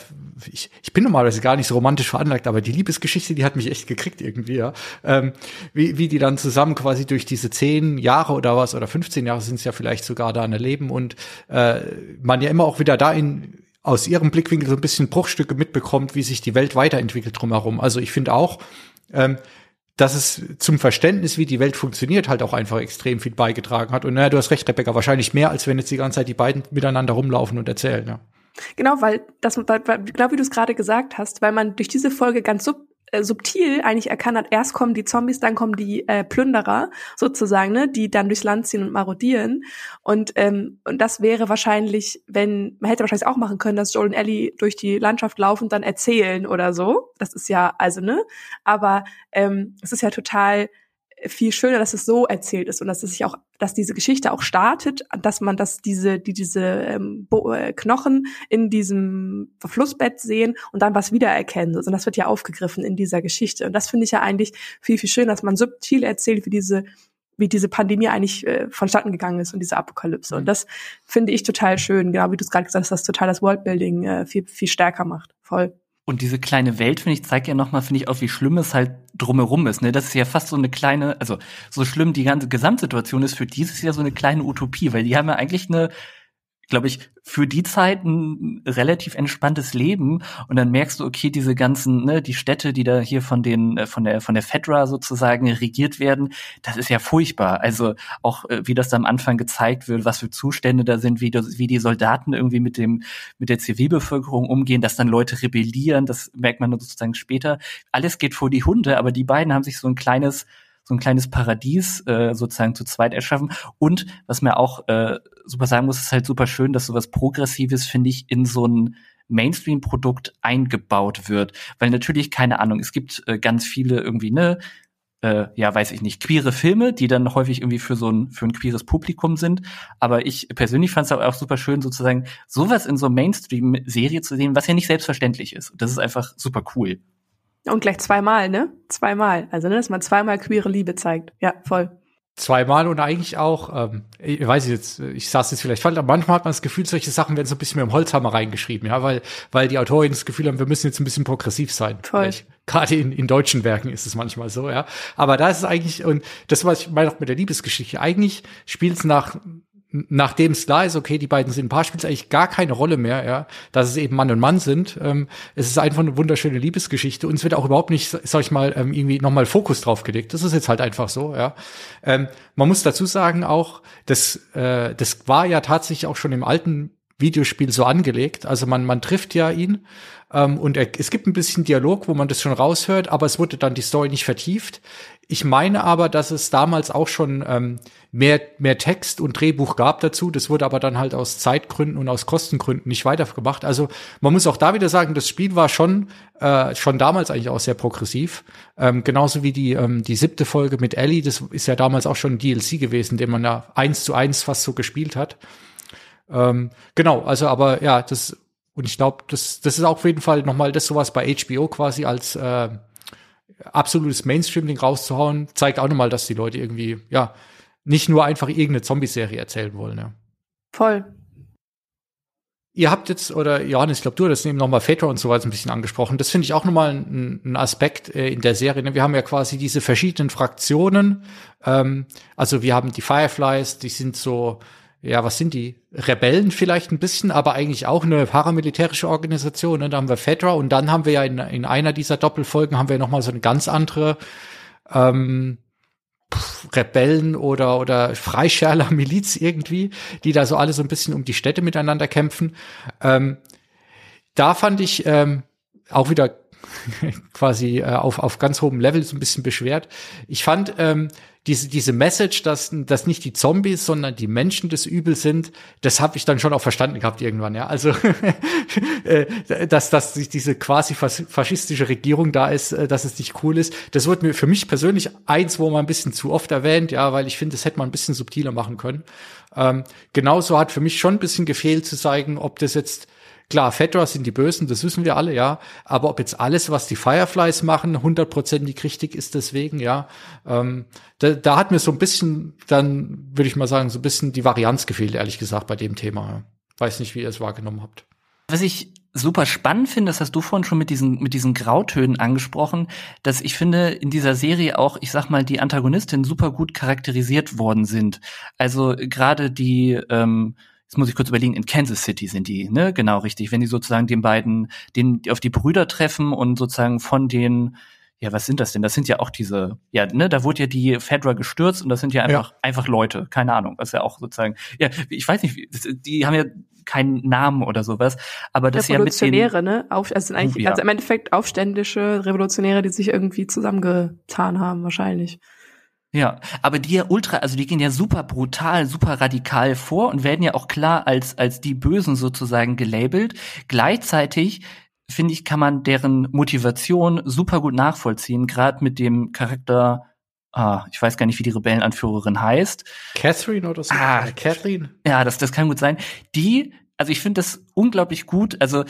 ich, ich bin normalerweise gar nicht so romantisch veranlagt, aber die Liebesgeschichte, die hat mich echt gekriegt irgendwie, ja. Ähm, wie, wie die dann zusammen quasi durch diese zehn Jahre oder was oder 15 Jahre sind es ja vielleicht sogar da erleben und äh, man ja immer auch wieder da in aus ihrem Blickwinkel so ein bisschen Bruchstücke mitbekommt, wie sich die Welt weiterentwickelt drumherum. Also ich finde auch, ähm, dass es zum Verständnis, wie die Welt funktioniert, halt auch einfach extrem viel beigetragen hat. Und naja, du hast recht, Rebecca, wahrscheinlich mehr, als wenn jetzt die ganze Zeit die beiden miteinander rumlaufen und erzählen, ja. Genau, weil das, genau wie du es gerade gesagt hast, weil man durch diese Folge ganz sub äh, subtil eigentlich erkannt hat, erst kommen die Zombies, dann kommen die äh, Plünderer sozusagen, ne, die dann durchs Land ziehen und marodieren. Und ähm, und das wäre wahrscheinlich, wenn man hätte wahrscheinlich auch machen können, dass Joel und Ellie durch die Landschaft laufen und dann erzählen oder so. Das ist ja also ne, aber ähm, es ist ja total viel schöner, dass es so erzählt ist und dass es sich auch, dass diese Geschichte auch startet, dass man, dass diese, die diese ähm, äh, Knochen in diesem Flussbett sehen und dann was wiedererkennen. Also das wird ja aufgegriffen in dieser Geschichte und das finde ich ja eigentlich viel viel schöner, dass man subtil erzählt, wie diese wie diese Pandemie eigentlich äh, vonstatten gegangen ist und diese Apokalypse. Und mhm. das finde ich total schön, genau wie du es gerade gesagt hast, dass das total das Worldbuilding äh, viel, viel stärker macht. Voll. Und diese kleine Welt, finde ich, zeigt ja nochmal, finde ich, auch, wie schlimm es halt drumherum ist. Ne? Das ist ja fast so eine kleine, also so schlimm die ganze Gesamtsituation ist für dieses Jahr so eine kleine Utopie, weil die haben ja eigentlich eine glaube ich, für die Zeit ein relativ entspanntes Leben. Und dann merkst du, okay, diese ganzen, ne, die Städte, die da hier von den, äh, von der, von der Fedra sozusagen regiert werden, das ist ja furchtbar. Also auch, äh, wie das da am Anfang gezeigt wird, was für Zustände da sind, wie, wie die Soldaten irgendwie mit dem, mit der Zivilbevölkerung umgehen, dass dann Leute rebellieren, das merkt man sozusagen später. Alles geht vor die Hunde, aber die beiden haben sich so ein kleines, so ein kleines Paradies äh, sozusagen zu zweit erschaffen. Und was mir auch äh, super sagen muss, ist halt super schön, dass sowas Progressives, finde ich, in so ein Mainstream-Produkt eingebaut wird. Weil natürlich, keine Ahnung, es gibt äh, ganz viele irgendwie, ne, äh, ja, weiß ich nicht, queere Filme, die dann häufig irgendwie für so ein, für ein queeres Publikum sind. Aber ich persönlich fand es auch super schön, sozusagen sowas in so Mainstream-Serie zu sehen, was ja nicht selbstverständlich ist. Das ist einfach super cool. Und gleich zweimal, ne? Zweimal. Also, ne, dass man zweimal queere Liebe zeigt. Ja, voll. Zweimal und eigentlich auch, ähm, ich weiß jetzt, ich saß jetzt vielleicht falsch, aber manchmal hat man das Gefühl, solche Sachen werden so ein bisschen mit dem Holzhammer reingeschrieben, ja, weil, weil die Autorin das Gefühl haben, wir müssen jetzt ein bisschen progressiv sein. Voll. Gerade in, in deutschen Werken ist es manchmal so, ja. Aber da ist es eigentlich, und das, was ich meine auch mit der Liebesgeschichte, eigentlich spielt es nach nachdem es klar ist, okay, die beiden sind ein Paar, spielt es eigentlich gar keine Rolle mehr, ja, dass es eben Mann und Mann sind. Ähm, es ist einfach eine wunderschöne Liebesgeschichte und es wird auch überhaupt nicht, sag ich mal, ähm, irgendwie nochmal Fokus drauf gelegt. Das ist jetzt halt einfach so, ja. Ähm, man muss dazu sagen auch, das, äh, das war ja tatsächlich auch schon im alten Videospiel so angelegt. Also man, man trifft ja ihn ähm, und er, es gibt ein bisschen Dialog, wo man das schon raushört, aber es wurde dann die Story nicht vertieft. Ich meine aber, dass es damals auch schon ähm, mehr, mehr Text und Drehbuch gab dazu. Das wurde aber dann halt aus Zeitgründen und aus Kostengründen nicht weitergemacht. Also man muss auch da wieder sagen, das Spiel war schon, äh, schon damals eigentlich auch sehr progressiv. Ähm, genauso wie die, ähm, die siebte Folge mit Ellie, das ist ja damals auch schon ein DLC gewesen, den man ja eins zu eins fast so gespielt hat. Ähm, genau, also aber ja, das, und ich glaube, das, das ist auch auf jeden Fall nochmal das sowas bei HBO quasi als äh, absolutes Mainstream-Ding rauszuhauen, zeigt auch nochmal, dass die Leute irgendwie, ja, nicht nur einfach irgendeine Zombie-Serie erzählen wollen, ja. Voll. Ihr habt jetzt, oder Johannes, ich glaube, du hattest eben nochmal Phaedra und so weiter ein bisschen angesprochen. Das finde ich auch nochmal ein, ein Aspekt äh, in der Serie. Ne? Wir haben ja quasi diese verschiedenen Fraktionen. Ähm, also wir haben die Fireflies, die sind so, ja, was sind die? Rebellen vielleicht ein bisschen, aber eigentlich auch eine paramilitärische Organisation. Ne? Da haben wir Fedra und dann haben wir ja in, in einer dieser Doppelfolgen haben wir noch mal so eine ganz andere ähm, Rebellen oder oder Freischärler Miliz irgendwie, die da so alle so ein bisschen um die Städte miteinander kämpfen. Ähm, da fand ich ähm, auch wieder quasi äh, auf auf ganz hohem Level so ein bisschen beschwert. Ich fand ähm, diese, diese Message, dass, dass nicht die Zombies, sondern die Menschen des Übels sind, das habe ich dann schon auch verstanden gehabt irgendwann, ja. Also, äh, dass, dass diese quasi faschistische Regierung da ist, äh, dass es nicht cool ist. Das wird mir für mich persönlich eins, wo man ein bisschen zu oft erwähnt, ja, weil ich finde, das hätte man ein bisschen subtiler machen können. Ähm, genauso hat für mich schon ein bisschen gefehlt zu zeigen, ob das jetzt Klar, Fedra sind die Bösen, das wissen wir alle, ja. Aber ob jetzt alles, was die Fireflies machen, hundertprozentig richtig ist deswegen, ja. Ähm, da, da hat mir so ein bisschen, dann würde ich mal sagen, so ein bisschen die Varianz gefehlt, ehrlich gesagt, bei dem Thema. Weiß nicht, wie ihr es wahrgenommen habt. Was ich super spannend finde, das hast du vorhin schon mit diesen, mit diesen Grautönen angesprochen, dass ich finde, in dieser Serie auch, ich sag mal, die Antagonistinnen super gut charakterisiert worden sind. Also gerade die, ähm, jetzt muss ich kurz überlegen, in Kansas City sind die, ne? Genau, richtig. Wenn die sozusagen den beiden, den, auf die Brüder treffen und sozusagen von den, ja, was sind das denn? Das sind ja auch diese, ja, ne, da wurde ja die Fedra gestürzt und das sind ja einfach, ja. einfach Leute, keine Ahnung, was ja auch sozusagen, ja, ich weiß nicht, die haben ja keinen Namen oder sowas, aber das ja mit den ne? Auf, also, eigentlich, ja. also im Endeffekt aufständische Revolutionäre, die sich irgendwie zusammengetan haben, wahrscheinlich. Ja, aber die ja ultra, also die gehen ja super brutal, super radikal vor und werden ja auch klar als, als die Bösen sozusagen gelabelt. Gleichzeitig finde ich, kann man deren Motivation super gut nachvollziehen, gerade mit dem Charakter, ah, ich weiß gar nicht, wie die Rebellenanführerin heißt. Catherine oder so? Ah, Catherine. Ja, das, das kann gut sein. Die, also ich finde das unglaublich gut, also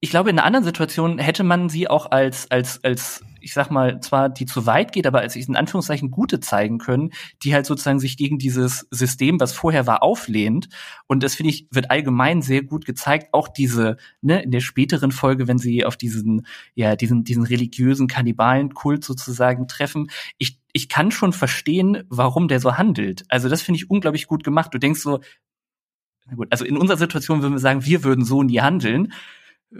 ich glaube, in einer anderen Situation hätte man sie auch als, als, als, ich sag mal, zwar die zu weit geht, aber als in Anführungszeichen gute zeigen können, die halt sozusagen sich gegen dieses System, was vorher war, auflehnt. Und das finde ich, wird allgemein sehr gut gezeigt. Auch diese, ne, in der späteren Folge, wenn sie auf diesen, ja, diesen, diesen religiösen Kannibalenkult sozusagen treffen. Ich, ich kann schon verstehen, warum der so handelt. Also das finde ich unglaublich gut gemacht. Du denkst so, na gut, also in unserer Situation würden wir sagen, wir würden so nie handeln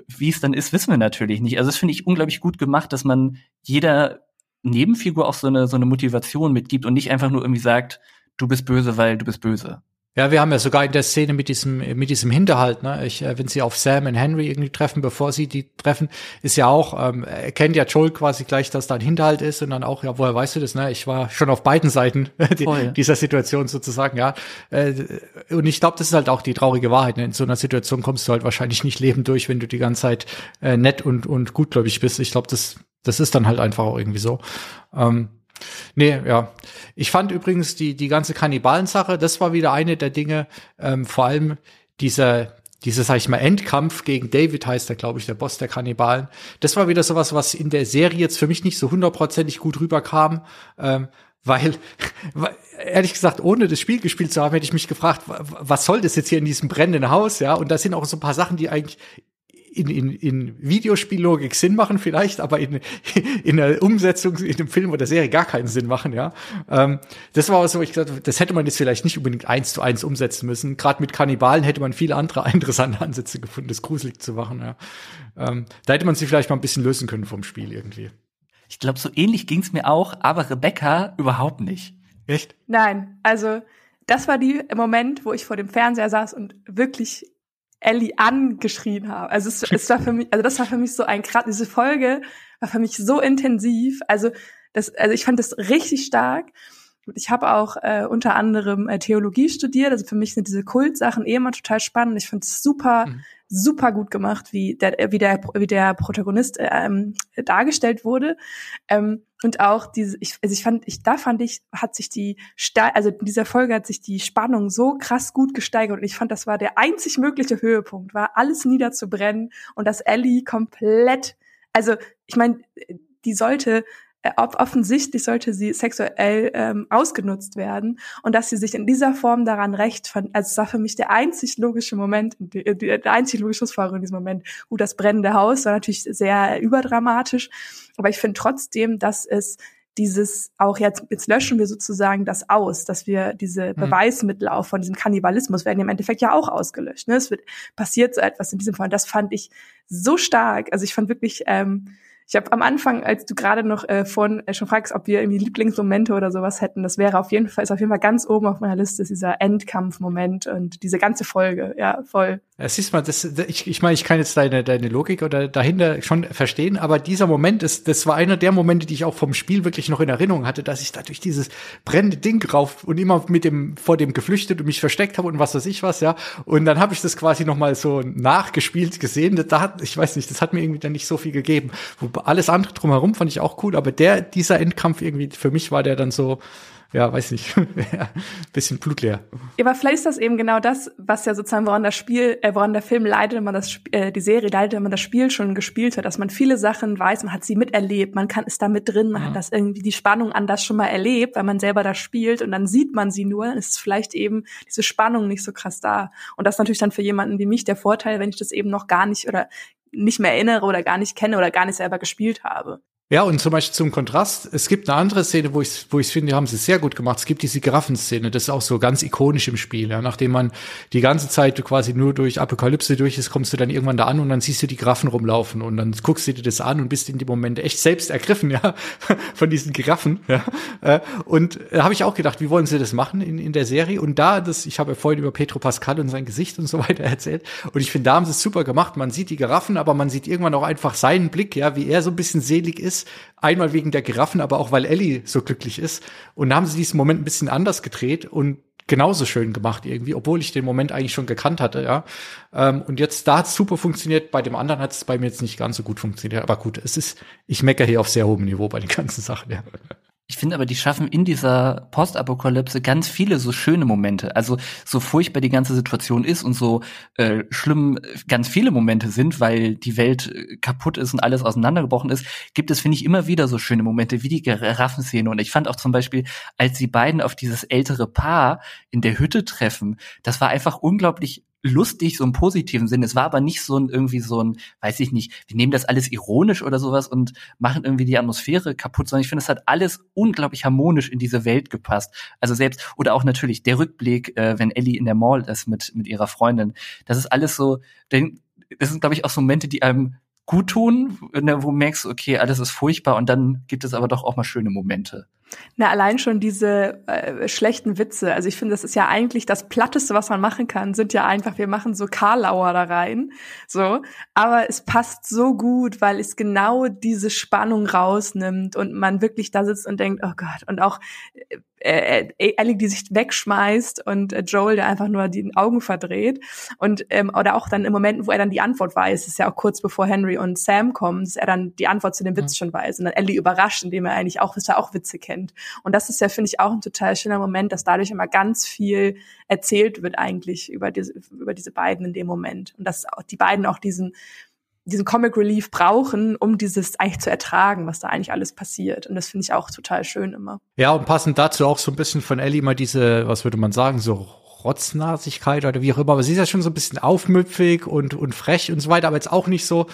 wie es dann ist, wissen wir natürlich nicht. Also das finde ich unglaublich gut gemacht, dass man jeder Nebenfigur auch so eine, so eine Motivation mitgibt und nicht einfach nur irgendwie sagt, du bist böse, weil du bist böse. Ja, wir haben ja sogar in der Szene mit diesem mit diesem Hinterhalt, ne, ich, äh, wenn sie auf Sam und Henry irgendwie treffen, bevor sie die treffen, ist ja auch ähm, erkennt ja Joel quasi gleich, dass da ein Hinterhalt ist und dann auch, ja, woher weißt du das? Ne, ich war schon auf beiden Seiten die, dieser Situation sozusagen, ja. Äh, und ich glaube, das ist halt auch die traurige Wahrheit. Ne? In so einer Situation kommst du halt wahrscheinlich nicht lebend durch, wenn du die ganze Zeit äh, nett und und gutgläubig bist. Ich glaube, das das ist dann halt einfach auch irgendwie so. Ähm, Nee, ja. Ich fand übrigens die, die ganze Kannibalen-Sache, das war wieder eine der Dinge, ähm, vor allem dieser, dieser, sag ich mal, Endkampf gegen David heißt er, glaube ich, der Boss der Kannibalen. Das war wieder sowas, was in der Serie jetzt für mich nicht so hundertprozentig gut rüberkam, ähm, weil, ehrlich gesagt, ohne das Spiel gespielt zu haben, hätte ich mich gefragt, was soll das jetzt hier in diesem brennenden Haus, ja? Und da sind auch so ein paar Sachen, die eigentlich in, in, in Videospiellogik Sinn machen vielleicht, aber in, in der Umsetzung in dem Film oder Serie gar keinen Sinn machen, ja. Ähm, das war so, ich gesagt, das hätte man jetzt vielleicht nicht unbedingt eins zu eins umsetzen müssen. Gerade mit Kannibalen hätte man viele andere interessante Ansätze gefunden, das gruselig zu machen, ja. Ähm, da hätte man sie vielleicht mal ein bisschen lösen können vom Spiel irgendwie. Ich glaube, so ähnlich ging's mir auch, aber Rebecca überhaupt nicht. Echt? Nein, also das war die Moment, wo ich vor dem Fernseher saß und wirklich Ellie angeschrien habe. Also es, es war für mich, also das war für mich so ein krass, diese Folge war für mich so intensiv. Also das, also ich fand das richtig stark. Ich habe auch äh, unter anderem äh, Theologie studiert. Also für mich sind diese Kultsachen eh immer total spannend. Ich finde es super, mhm. super gut gemacht, wie der, wie der, wie der Protagonist äh, ähm, dargestellt wurde. Ähm, und auch diese, ich, also ich fand, ich, da fand ich, hat sich die, also in dieser Folge hat sich die Spannung so krass gut gesteigert und ich fand, das war der einzig mögliche Höhepunkt, war alles niederzubrennen und dass Ellie komplett, also ich meine, die sollte offensichtlich sollte sie sexuell ähm, ausgenutzt werden und dass sie sich in dieser Form daran recht fand, also es war für mich der einzig logische Moment, die, die, der einzig logische Schlussfolgerung in diesem Moment. Gut, das brennende Haus war natürlich sehr überdramatisch, aber ich finde trotzdem, dass es dieses auch jetzt jetzt löschen wir sozusagen das aus, dass wir diese mhm. Beweismittel auch von diesem Kannibalismus werden im Endeffekt ja auch ausgelöscht. Ne? Es wird passiert so etwas in diesem Fall. Und das fand ich so stark. Also ich fand wirklich ähm, ich habe am Anfang, als du gerade noch äh, vorhin äh, schon fragst, ob wir irgendwie Lieblingsmomente oder sowas hätten, das wäre auf jeden Fall, ist auf jeden Fall ganz oben auf meiner Liste, dieser Endkampfmoment und diese ganze Folge, ja, voll. Ja, siehst mal, das, ich, ich meine, ich kann jetzt deine, deine Logik oder dahinter schon verstehen, aber dieser Moment ist, das war einer der Momente, die ich auch vom Spiel wirklich noch in Erinnerung hatte, dass ich da durch dieses brennende Ding rauf und immer mit dem, vor dem geflüchtet und mich versteckt habe und was weiß ich was, ja. Und dann habe ich das quasi noch mal so nachgespielt gesehen. Da hat, ich weiß nicht, das hat mir irgendwie dann nicht so viel gegeben. Wo alles andere drumherum fand ich auch cool, aber der, dieser Endkampf irgendwie, für mich war der dann so, ja, weiß nicht, bisschen blutleer. Ja, aber vielleicht ist das eben genau das, was ja sozusagen, woran das Spiel, äh, woran der Film leidet, wenn man das, äh, die Serie leidet, wenn man das Spiel schon gespielt hat, dass man viele Sachen weiß, man hat sie miterlebt, man kann ist da mit drin, man mhm. hat das irgendwie die Spannung an das schon mal erlebt, weil man selber das spielt und dann sieht man sie nur, dann ist vielleicht eben diese Spannung nicht so krass da. Und das ist natürlich dann für jemanden wie mich der Vorteil, wenn ich das eben noch gar nicht oder nicht mehr erinnere oder gar nicht kenne oder gar nicht selber gespielt habe. Ja, und zum Beispiel zum Kontrast, es gibt eine andere Szene, wo ich wo ich finde, haben sie sehr gut gemacht. Es gibt diese Giraffenszene, das ist auch so ganz ikonisch im Spiel. Ja. Nachdem man die ganze Zeit quasi nur durch Apokalypse durch ist, kommst du dann irgendwann da an und dann siehst du die Giraffen rumlaufen und dann guckst du dir das an und bist in dem Moment echt selbst ergriffen, ja, von diesen Giraffen. Ja. Äh, und da habe ich auch gedacht, wie wollen sie das machen in, in der Serie? Und da, das, ich habe ja vorhin über Petro Pascal und sein Gesicht und so weiter erzählt. Und ich finde, da haben sie es super gemacht. Man sieht die Giraffen, aber man sieht irgendwann auch einfach seinen Blick, ja, wie er so ein bisschen selig ist Einmal wegen der Giraffen, aber auch weil Ellie so glücklich ist. Und da haben sie diesen Moment ein bisschen anders gedreht und genauso schön gemacht irgendwie, obwohl ich den Moment eigentlich schon gekannt hatte, ja. Ähm, und jetzt, da hat es super funktioniert, bei dem anderen hat es bei mir jetzt nicht ganz so gut funktioniert. Aber gut, es ist, ich meckere hier auf sehr hohem Niveau bei den ganzen Sachen, ja Ich finde aber, die schaffen in dieser Postapokalypse ganz viele so schöne Momente. Also so furchtbar die ganze Situation ist und so äh, schlimm ganz viele Momente sind, weil die Welt äh, kaputt ist und alles auseinandergebrochen ist, gibt es, finde ich, immer wieder so schöne Momente wie die Giraffenszene. Und ich fand auch zum Beispiel, als die beiden auf dieses ältere Paar in der Hütte treffen, das war einfach unglaublich lustig, so im positiven Sinn. Es war aber nicht so ein, irgendwie so ein, weiß ich nicht, wir nehmen das alles ironisch oder sowas und machen irgendwie die Atmosphäre kaputt, sondern ich finde, es hat alles unglaublich harmonisch in diese Welt gepasst. Also selbst, oder auch natürlich der Rückblick, äh, wenn Ellie in der Mall ist mit, mit ihrer Freundin. Das ist alles so, denn, das sind, glaube ich, auch so Momente, die einem gut tun, ne, wo du merkst, okay, alles ist furchtbar und dann gibt es aber doch auch mal schöne Momente. Na, allein schon diese äh, schlechten Witze. Also ich finde, das ist ja eigentlich das Platteste, was man machen kann, sind ja einfach, wir machen so Karlauer da rein. So. Aber es passt so gut, weil es genau diese Spannung rausnimmt und man wirklich da sitzt und denkt, oh Gott. Und auch äh, äh, äh, Ellie, die sich wegschmeißt und äh, Joel, der einfach nur die Augen verdreht. Und ähm, oder auch dann im Moment, wo er dann die Antwort weiß, ist ja auch kurz bevor Henry und Sam kommen, dass er dann die Antwort zu dem Witz mhm. schon weiß und dann Ellie überrascht, indem er eigentlich auch, dass er auch Witze kennt. Und das ist ja, finde ich, auch ein total schöner Moment, dass dadurch immer ganz viel erzählt wird eigentlich über diese, über diese beiden in dem Moment. Und dass auch die beiden auch diesen diesen Comic Relief brauchen, um dieses eigentlich zu ertragen, was da eigentlich alles passiert. Und das finde ich auch total schön immer. Ja, und passend dazu auch so ein bisschen von Ellie mal diese, was würde man sagen, so Rotznasigkeit oder wie auch immer. Aber sie ist ja schon so ein bisschen aufmüpfig und, und frech und so weiter, aber jetzt auch nicht so,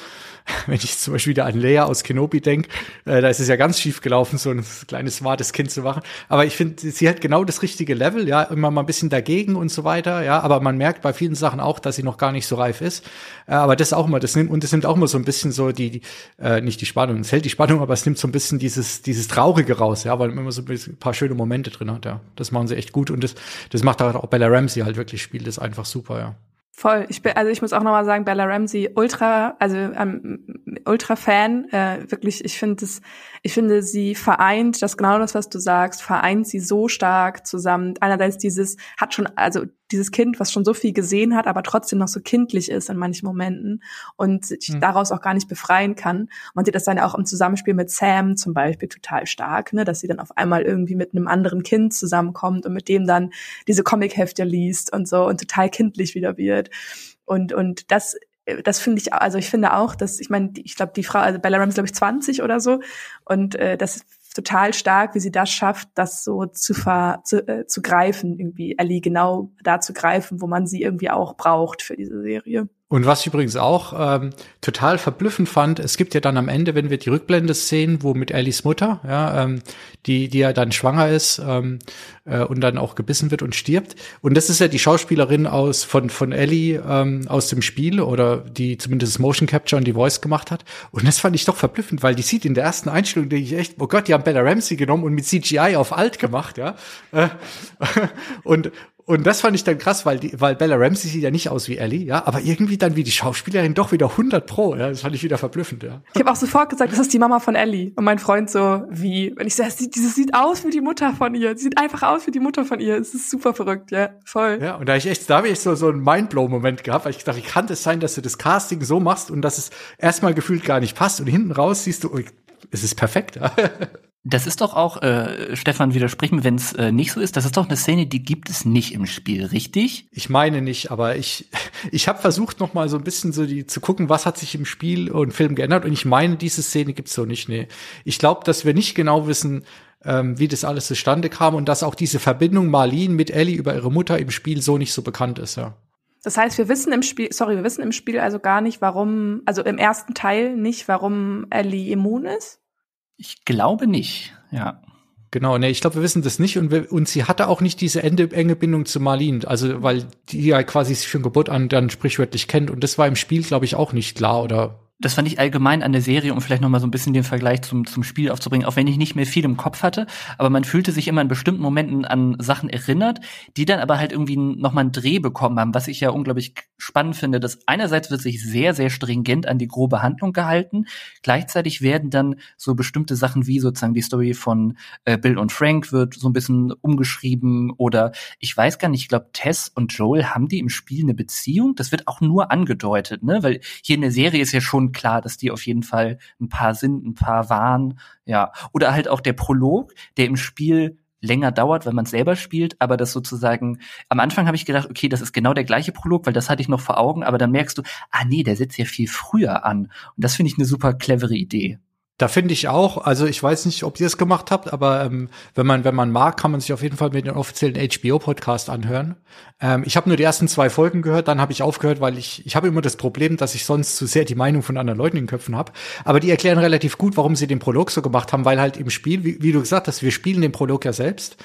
wenn ich zum Beispiel wieder an Lea aus Kenobi denke, äh, da ist es ja ganz schief gelaufen, so ein kleines smartes Kind zu machen. Aber ich finde, sie hat genau das richtige Level, ja, immer mal ein bisschen dagegen und so weiter, ja. Aber man merkt bei vielen Sachen auch, dass sie noch gar nicht so reif ist. Äh, aber das auch immer, das nimmt, und das nimmt auch immer so ein bisschen so die, die äh, nicht die Spannung, es hält die Spannung, aber es nimmt so ein bisschen dieses, dieses Traurige raus, ja, weil man immer so ein paar schöne Momente drin hat, ja. Das machen sie echt gut und das, das macht auch Bella Ramsey halt wirklich, spielt das einfach super, ja. Voll. Ich bin, also ich muss auch nochmal sagen, Bella Ramsey, ultra, also ähm, ultra Fan. Äh, wirklich, ich finde es, ich finde, sie vereint das genau das, was du sagst, vereint sie so stark zusammen. Einerseits dieses hat schon, also dieses Kind, was schon so viel gesehen hat, aber trotzdem noch so kindlich ist in manchen Momenten und sich mhm. daraus auch gar nicht befreien kann. Man sieht das dann auch im Zusammenspiel mit Sam zum Beispiel total stark, ne, dass sie dann auf einmal irgendwie mit einem anderen Kind zusammenkommt und mit dem dann diese Comichefte liest und so und total kindlich wieder wird. Und, und das das finde ich, also ich finde auch, dass, ich meine, ich glaube, die Frau, also Bella Ramsey, glaube ich, 20 oder so. Und äh, das total stark, wie sie das schafft, das so zu, ver, zu, äh, zu greifen, irgendwie Ellie genau da zu greifen, wo man sie irgendwie auch braucht für diese Serie. Und was ich übrigens auch ähm, total verblüffend fand, es gibt ja dann am Ende, wenn wir die Rückblende sehen, wo mit Ellies Mutter, ja, ähm, die, die ja dann schwanger ist ähm, äh, und dann auch gebissen wird und stirbt. Und das ist ja die Schauspielerin aus von von Ellie ähm, aus dem Spiel oder die zumindest das Motion Capture und die Voice gemacht hat. Und das fand ich doch verblüffend, weil die sieht in der ersten Einstellung, denke ich echt, oh Gott, die haben Bella Ramsey genommen und mit CGI auf alt gemacht, ja. Äh, und und das fand ich dann krass, weil die, weil Bella Ramsey sieht ja nicht aus wie Ellie, ja, aber irgendwie dann wie die Schauspielerin doch wieder 100 pro, ja, das fand ich wieder verblüffend, ja. Ich habe auch sofort gesagt, das ist die Mama von Ellie und mein Freund so, wie, und ich so, das sieht, dieses sieht aus wie die Mutter von ihr, sie sieht einfach aus wie die Mutter von ihr, es ist super verrückt, ja, voll. Ja, und da ich echt, da habe ich so so einen Mindblow-Moment gehabt, weil ich dachte, kann das sein, dass du das Casting so machst und dass es erstmal gefühlt gar nicht passt und hinten raus siehst du, oh, es ist perfekt. Das ist doch auch, äh, Stefan, widersprechen, wenn es äh, nicht so ist. Das ist doch eine Szene, die gibt es nicht im Spiel, richtig? Ich meine nicht, aber ich ich habe versucht noch mal so ein bisschen so die zu gucken, was hat sich im Spiel und Film geändert. Und ich meine, diese Szene gibt's so nicht. Nee, ich glaube, dass wir nicht genau wissen, ähm, wie das alles zustande kam und dass auch diese Verbindung Marlene mit Ellie über ihre Mutter im Spiel so nicht so bekannt ist. Ja. Das heißt, wir wissen im Spiel, sorry, wir wissen im Spiel also gar nicht, warum, also im ersten Teil nicht, warum Ellie immun ist. Ich glaube nicht, ja. Genau, ne, ich glaube, wir wissen das nicht und, wir, und sie hatte auch nicht diese enge, enge Bindung zu Marlene, also weil die ja quasi sich von Geburt an dann sprichwörtlich kennt und das war im Spiel, glaube ich, auch nicht klar oder das fand ich allgemein an der Serie, um vielleicht noch mal so ein bisschen den Vergleich zum, zum Spiel aufzubringen, auch wenn ich nicht mehr viel im Kopf hatte, aber man fühlte sich immer in bestimmten Momenten an Sachen erinnert, die dann aber halt irgendwie noch mal einen Dreh bekommen haben, was ich ja unglaublich spannend finde, dass einerseits wird sich sehr, sehr stringent an die grobe Handlung gehalten, gleichzeitig werden dann so bestimmte Sachen wie sozusagen die Story von äh, Bill und Frank wird so ein bisschen umgeschrieben oder ich weiß gar nicht, ich glaube Tess und Joel haben die im Spiel eine Beziehung, das wird auch nur angedeutet, ne, weil hier in der Serie ist ja schon schon klar, dass die auf jeden Fall ein paar sind, ein paar waren, ja. Oder halt auch der Prolog, der im Spiel länger dauert, wenn man selber spielt, aber das sozusagen, am Anfang habe ich gedacht, okay, das ist genau der gleiche Prolog, weil das hatte ich noch vor Augen, aber dann merkst du, ah nee, der setzt ja viel früher an. Und das finde ich eine super clevere Idee. Da finde ich auch, also ich weiß nicht, ob ihr es gemacht habt, aber ähm, wenn man wenn man mag, kann man sich auf jeden Fall mit den offiziellen HBO-Podcast anhören. Ähm, ich habe nur die ersten zwei Folgen gehört, dann habe ich aufgehört, weil ich ich habe immer das Problem, dass ich sonst zu sehr die Meinung von anderen Leuten in den Köpfen habe. Aber die erklären relativ gut, warum sie den Prolog so gemacht haben, weil halt im Spiel, wie, wie du gesagt hast, wir spielen den Prolog ja selbst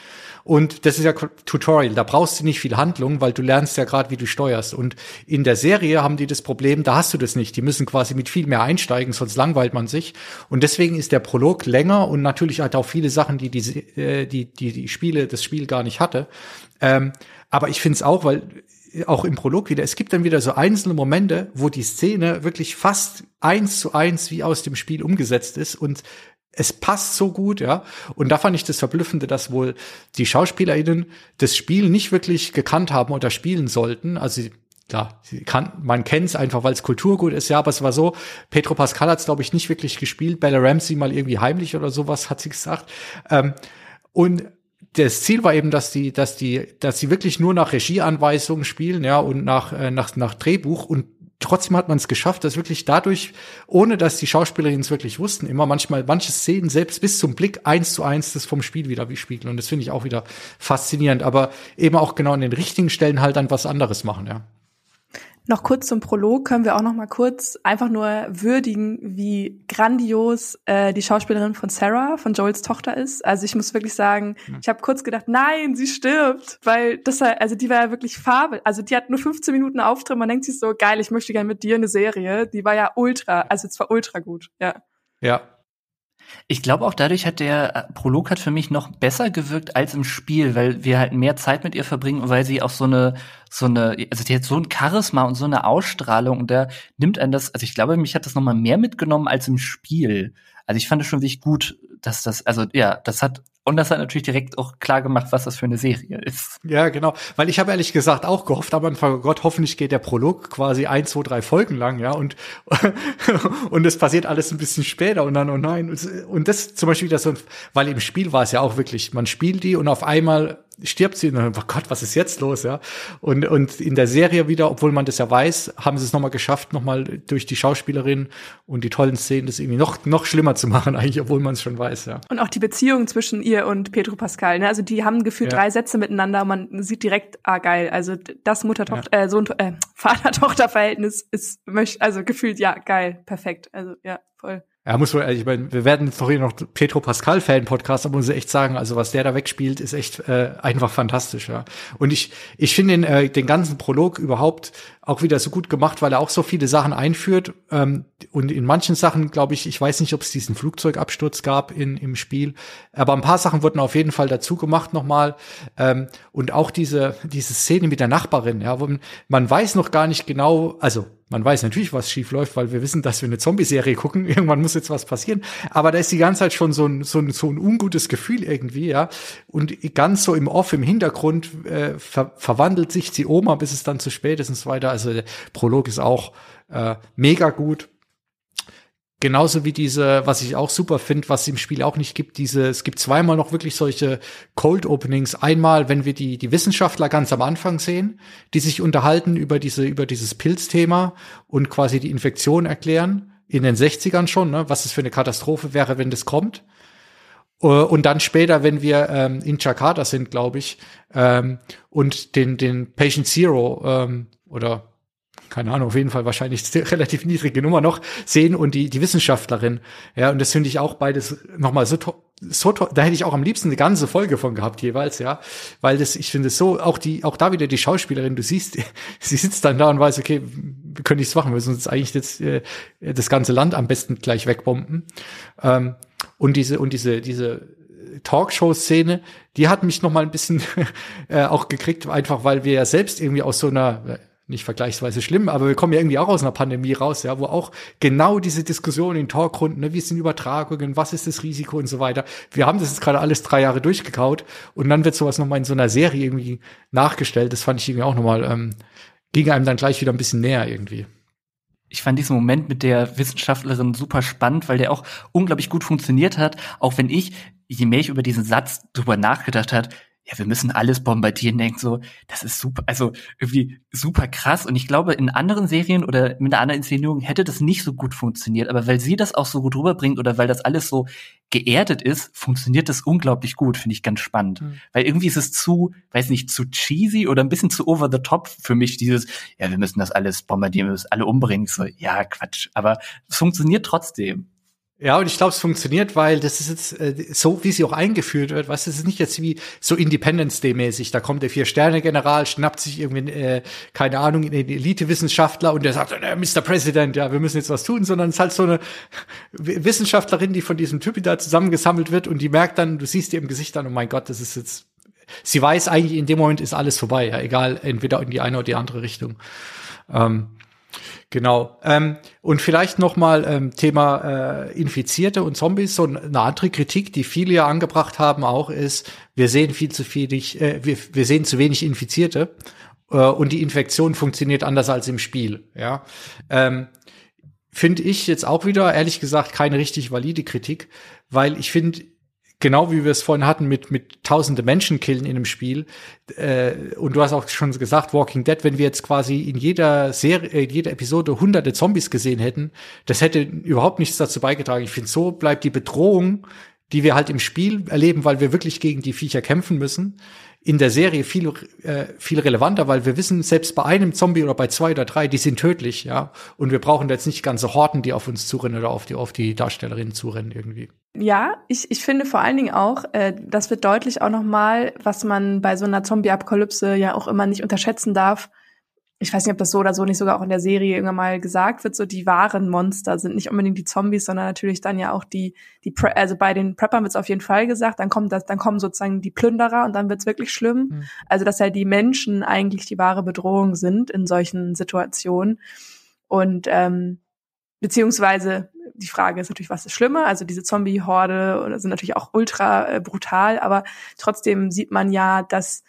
und das ist ja Tutorial, da brauchst du nicht viel Handlung, weil du lernst ja gerade, wie du steuerst. Und in der Serie haben die das Problem, da hast du das nicht. Die müssen quasi mit viel mehr einsteigen, sonst langweilt man sich. Und deswegen ist der Prolog länger und natürlich halt auch viele Sachen, die die, äh, die, die, die Spiele, das Spiel gar nicht hatte. Ähm, aber ich finde es auch, weil auch im Prolog wieder, es gibt dann wieder so einzelne Momente, wo die Szene wirklich fast eins zu eins wie aus dem Spiel umgesetzt ist und es passt so gut, ja. Und da fand ich das Verblüffende, dass wohl die SchauspielerInnen das Spiel nicht wirklich gekannt haben oder spielen sollten. Also sie kann, man kennt es einfach, weil es Kulturgut ist, ja, aber es war so, Petro Pascal hat es, glaube ich, nicht wirklich gespielt, Bella Ramsey mal irgendwie heimlich oder sowas, hat sie gesagt. Ähm, und das Ziel war eben, dass die, dass die, dass sie wirklich nur nach Regieanweisungen spielen, ja, und nach, äh, nach, nach Drehbuch und trotzdem hat man es geschafft, dass wirklich dadurch, ohne dass die Schauspielerinnen es wirklich wussten, immer manchmal manche Szenen selbst bis zum Blick eins zu eins das vom Spiel wieder wie spiegeln. Und das finde ich auch wieder faszinierend. Aber eben auch genau an den richtigen Stellen halt dann was anderes machen, ja. Noch kurz zum Prolog können wir auch noch mal kurz einfach nur würdigen, wie grandios äh, die Schauspielerin von Sarah, von Joels Tochter ist. Also ich muss wirklich sagen, mhm. ich habe kurz gedacht, nein, sie stirbt, weil das also die war ja wirklich Farbe. Also die hat nur 15 Minuten Auftritt, man denkt sich so geil, ich möchte gerne mit dir eine Serie. Die war ja ultra, also zwar ultra gut, ja. Ja, ich glaube auch dadurch hat der äh, Prolog hat für mich noch besser gewirkt als im Spiel, weil wir halt mehr Zeit mit ihr verbringen und weil sie auch so eine so eine also die hat so ein Charisma und so eine Ausstrahlung und da nimmt einen das also ich glaube mich hat das noch mal mehr mitgenommen als im Spiel. Also ich fand es schon wirklich gut, dass das also ja, das hat und das hat natürlich direkt auch klar gemacht, was das für eine Serie ist. Ja, genau. Weil ich habe ehrlich gesagt auch gehofft am Anfang, oh Gott, hoffentlich geht der Prolog quasi ein, zwei, drei Folgen lang, ja, und, und es passiert alles ein bisschen später und dann, oh nein. Und das zum Beispiel, so, weil im Spiel war es ja auch wirklich, man spielt die und auf einmal stirbt sie und dann, oh Gott, was ist jetzt los, ja? Und, und in der Serie wieder, obwohl man das ja weiß, haben sie es nochmal geschafft, nochmal durch die Schauspielerin und die tollen Szenen das irgendwie noch, noch schlimmer zu machen, eigentlich, obwohl man es schon weiß, ja. Und auch die Beziehung zwischen ihr und Pedro Pascal, ne? Also die haben gefühlt ja. drei Sätze miteinander und man sieht direkt, ah geil, also das Mutter-Tochter, ja. äh, Sohn, äh, Vater-Tochter-Verhältnis ist, also gefühlt, ja, geil, perfekt, also ja, voll. Ja, muss man, ich meine, wir werden hier noch Petro Pascal Fan Podcast, aber muss ich echt sagen, also was der da wegspielt, ist echt äh, einfach fantastisch, ja. Und ich ich finde den äh, den ganzen Prolog überhaupt auch wieder so gut gemacht, weil er auch so viele Sachen einführt ähm, und in manchen Sachen, glaube ich, ich weiß nicht, ob es diesen Flugzeugabsturz gab in im Spiel, aber ein paar Sachen wurden auf jeden Fall dazu gemacht nochmal ähm, und auch diese diese Szene mit der Nachbarin, ja, wo man, man weiß noch gar nicht genau, also man weiß natürlich, was schief läuft, weil wir wissen, dass wir eine Zombie-Serie gucken. Irgendwann muss jetzt was passieren. Aber da ist die ganze Zeit schon so ein, so ein, so ein ungutes Gefühl irgendwie, ja. Und ganz so im Off, im Hintergrund äh, ver verwandelt sich die Oma, bis es dann zu spät ist und so weiter. Also der Prolog ist auch äh, mega gut. Genauso wie diese, was ich auch super finde, was es im Spiel auch nicht gibt, diese, es gibt zweimal noch wirklich solche Cold Openings. Einmal, wenn wir die, die Wissenschaftler ganz am Anfang sehen, die sich unterhalten über diese, über dieses Pilzthema und quasi die Infektion erklären. In den 60ern schon, ne, was es für eine Katastrophe wäre, wenn das kommt. Äh, und dann später, wenn wir ähm, in Jakarta sind, glaube ich, ähm, und den, den Patient Zero ähm, oder keine Ahnung, auf jeden Fall wahrscheinlich relativ niedrige Nummer noch sehen und die, die Wissenschaftlerin. Ja, und das finde ich auch beides nochmal so toll. So toll, da hätte ich auch am liebsten eine ganze Folge von gehabt jeweils, ja, weil das, ich finde es so, auch die, auch da wieder die Schauspielerin, du siehst, sie sitzt dann da und weiß, okay, wir können nichts machen, wir müssen uns eigentlich jetzt äh, das ganze Land am besten gleich wegbomben. Ähm, und diese, und diese, diese Talkshow-Szene, die hat mich noch mal ein bisschen äh, auch gekriegt, einfach weil wir ja selbst irgendwie aus so einer nicht vergleichsweise schlimm, aber wir kommen ja irgendwie auch aus einer Pandemie raus, ja, wo auch genau diese Diskussion in Talkrunden, ne, wie sind Übertragungen, was ist das Risiko und so weiter. Wir haben das jetzt gerade alles drei Jahre durchgekaut und dann wird sowas nochmal in so einer Serie irgendwie nachgestellt. Das fand ich irgendwie auch nochmal, ähm, ging einem dann gleich wieder ein bisschen näher irgendwie. ich fand diesen Moment mit der Wissenschaftlerin super spannend, weil der auch unglaublich gut funktioniert hat, auch wenn ich, je mehr ich über diesen Satz drüber nachgedacht hat, ja, wir müssen alles bombardieren, denkt so, das ist super, also irgendwie super krass. Und ich glaube, in anderen Serien oder mit einer anderen Inszenierung hätte das nicht so gut funktioniert. Aber weil sie das auch so gut rüberbringt oder weil das alles so geerdet ist, funktioniert das unglaublich gut, finde ich ganz spannend. Mhm. Weil irgendwie ist es zu, weiß nicht, zu cheesy oder ein bisschen zu over the top für mich, dieses, ja, wir müssen das alles bombardieren, wir müssen alle umbringen. So, ja, Quatsch. Aber es funktioniert trotzdem. Ja, und ich glaube, es funktioniert, weil das ist jetzt äh, so, wie sie auch eingeführt wird. Was es ist nicht jetzt wie so Independence Day mäßig. Da kommt der Vier-Sterne-General, schnappt sich irgendwie, äh, keine Ahnung, den Elite-Wissenschaftler und der sagt, äh, Mr. President, ja, wir müssen jetzt was tun, sondern es ist halt so eine Wissenschaftlerin, die von diesem Typ da zusammengesammelt wird und die merkt dann, du siehst ihr im Gesicht dann, oh mein Gott, das ist jetzt, sie weiß eigentlich, in dem Moment ist alles vorbei, ja, egal, entweder in die eine oder die andere Richtung. Ähm, Genau. Ähm, und vielleicht noch mal ähm, Thema äh, Infizierte und Zombies. So eine andere Kritik, die viele ja angebracht haben, auch ist, wir sehen viel zu viel, äh, wir, wir sehen zu wenig Infizierte äh, und die Infektion funktioniert anders als im Spiel. Ja. Ähm, finde ich jetzt auch wieder ehrlich gesagt keine richtig valide Kritik, weil ich finde genau wie wir es vorhin hatten mit mit tausende Menschen killen in einem Spiel äh, und du hast auch schon gesagt Walking Dead wenn wir jetzt quasi in jeder Serie in jeder Episode hunderte Zombies gesehen hätten das hätte überhaupt nichts dazu beigetragen. Ich finde so bleibt die Bedrohung die wir halt im Spiel erleben weil wir wirklich gegen die Viecher kämpfen müssen in der Serie viel, äh, viel relevanter, weil wir wissen, selbst bei einem Zombie oder bei zwei oder drei, die sind tödlich, ja. Und wir brauchen jetzt nicht ganze Horten, die auf uns zurennen oder auf die, auf die Darstellerinnen zurennen irgendwie. Ja, ich, ich finde vor allen Dingen auch, äh, das wird deutlich auch noch mal, was man bei so einer Zombie-Apokalypse ja auch immer nicht unterschätzen darf, ich weiß nicht, ob das so oder so nicht sogar auch in der Serie irgendwann mal gesagt wird, so die wahren Monster sind nicht unbedingt die Zombies, sondern natürlich dann ja auch die, die Pre also bei den Preppern wird es auf jeden Fall gesagt, dann kommt das, dann kommen sozusagen die Plünderer und dann wird's wirklich schlimm. Mhm. Also dass ja die Menschen eigentlich die wahre Bedrohung sind in solchen Situationen. Und ähm, beziehungsweise die Frage ist natürlich, was ist schlimmer? Also diese Zombie-Horde sind natürlich auch ultra äh, brutal, aber trotzdem sieht man ja, dass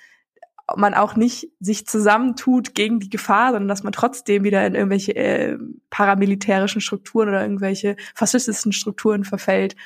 man auch nicht sich zusammentut gegen die Gefahr, sondern dass man trotzdem wieder in irgendwelche äh, paramilitärischen Strukturen oder irgendwelche faschistischen Strukturen verfällt,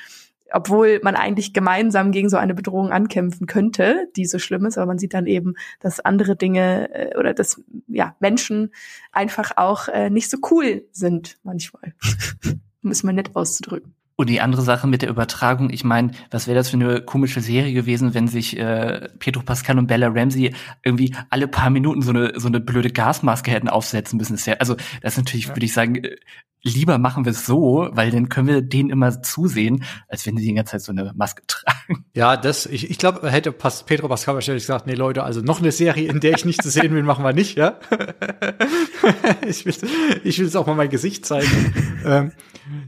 obwohl man eigentlich gemeinsam gegen so eine Bedrohung ankämpfen könnte, die so schlimm ist, aber man sieht dann eben, dass andere Dinge äh, oder dass ja Menschen einfach auch äh, nicht so cool sind manchmal, um es mal nett auszudrücken. Und die andere Sache mit der Übertragung, ich meine, was wäre das für eine komische Serie gewesen, wenn sich äh, Pedro Pascal und Bella Ramsey irgendwie alle paar Minuten so eine so eine blöde Gasmaske hätten aufsetzen müssen. Das ist ja, also das ist natürlich, ja. würde ich sagen, äh, lieber machen wir es so, weil dann können wir denen immer zusehen, als wenn sie die ganze Zeit so eine Maske tragen. Ja, das, ich, ich glaube, hätte Pedro Pascal wahrscheinlich gesagt, nee Leute, also noch eine Serie, in der ich nicht zu sehen bin, machen wir nicht, ja. ich will, ich will es auch mal mein Gesicht zeigen. ähm,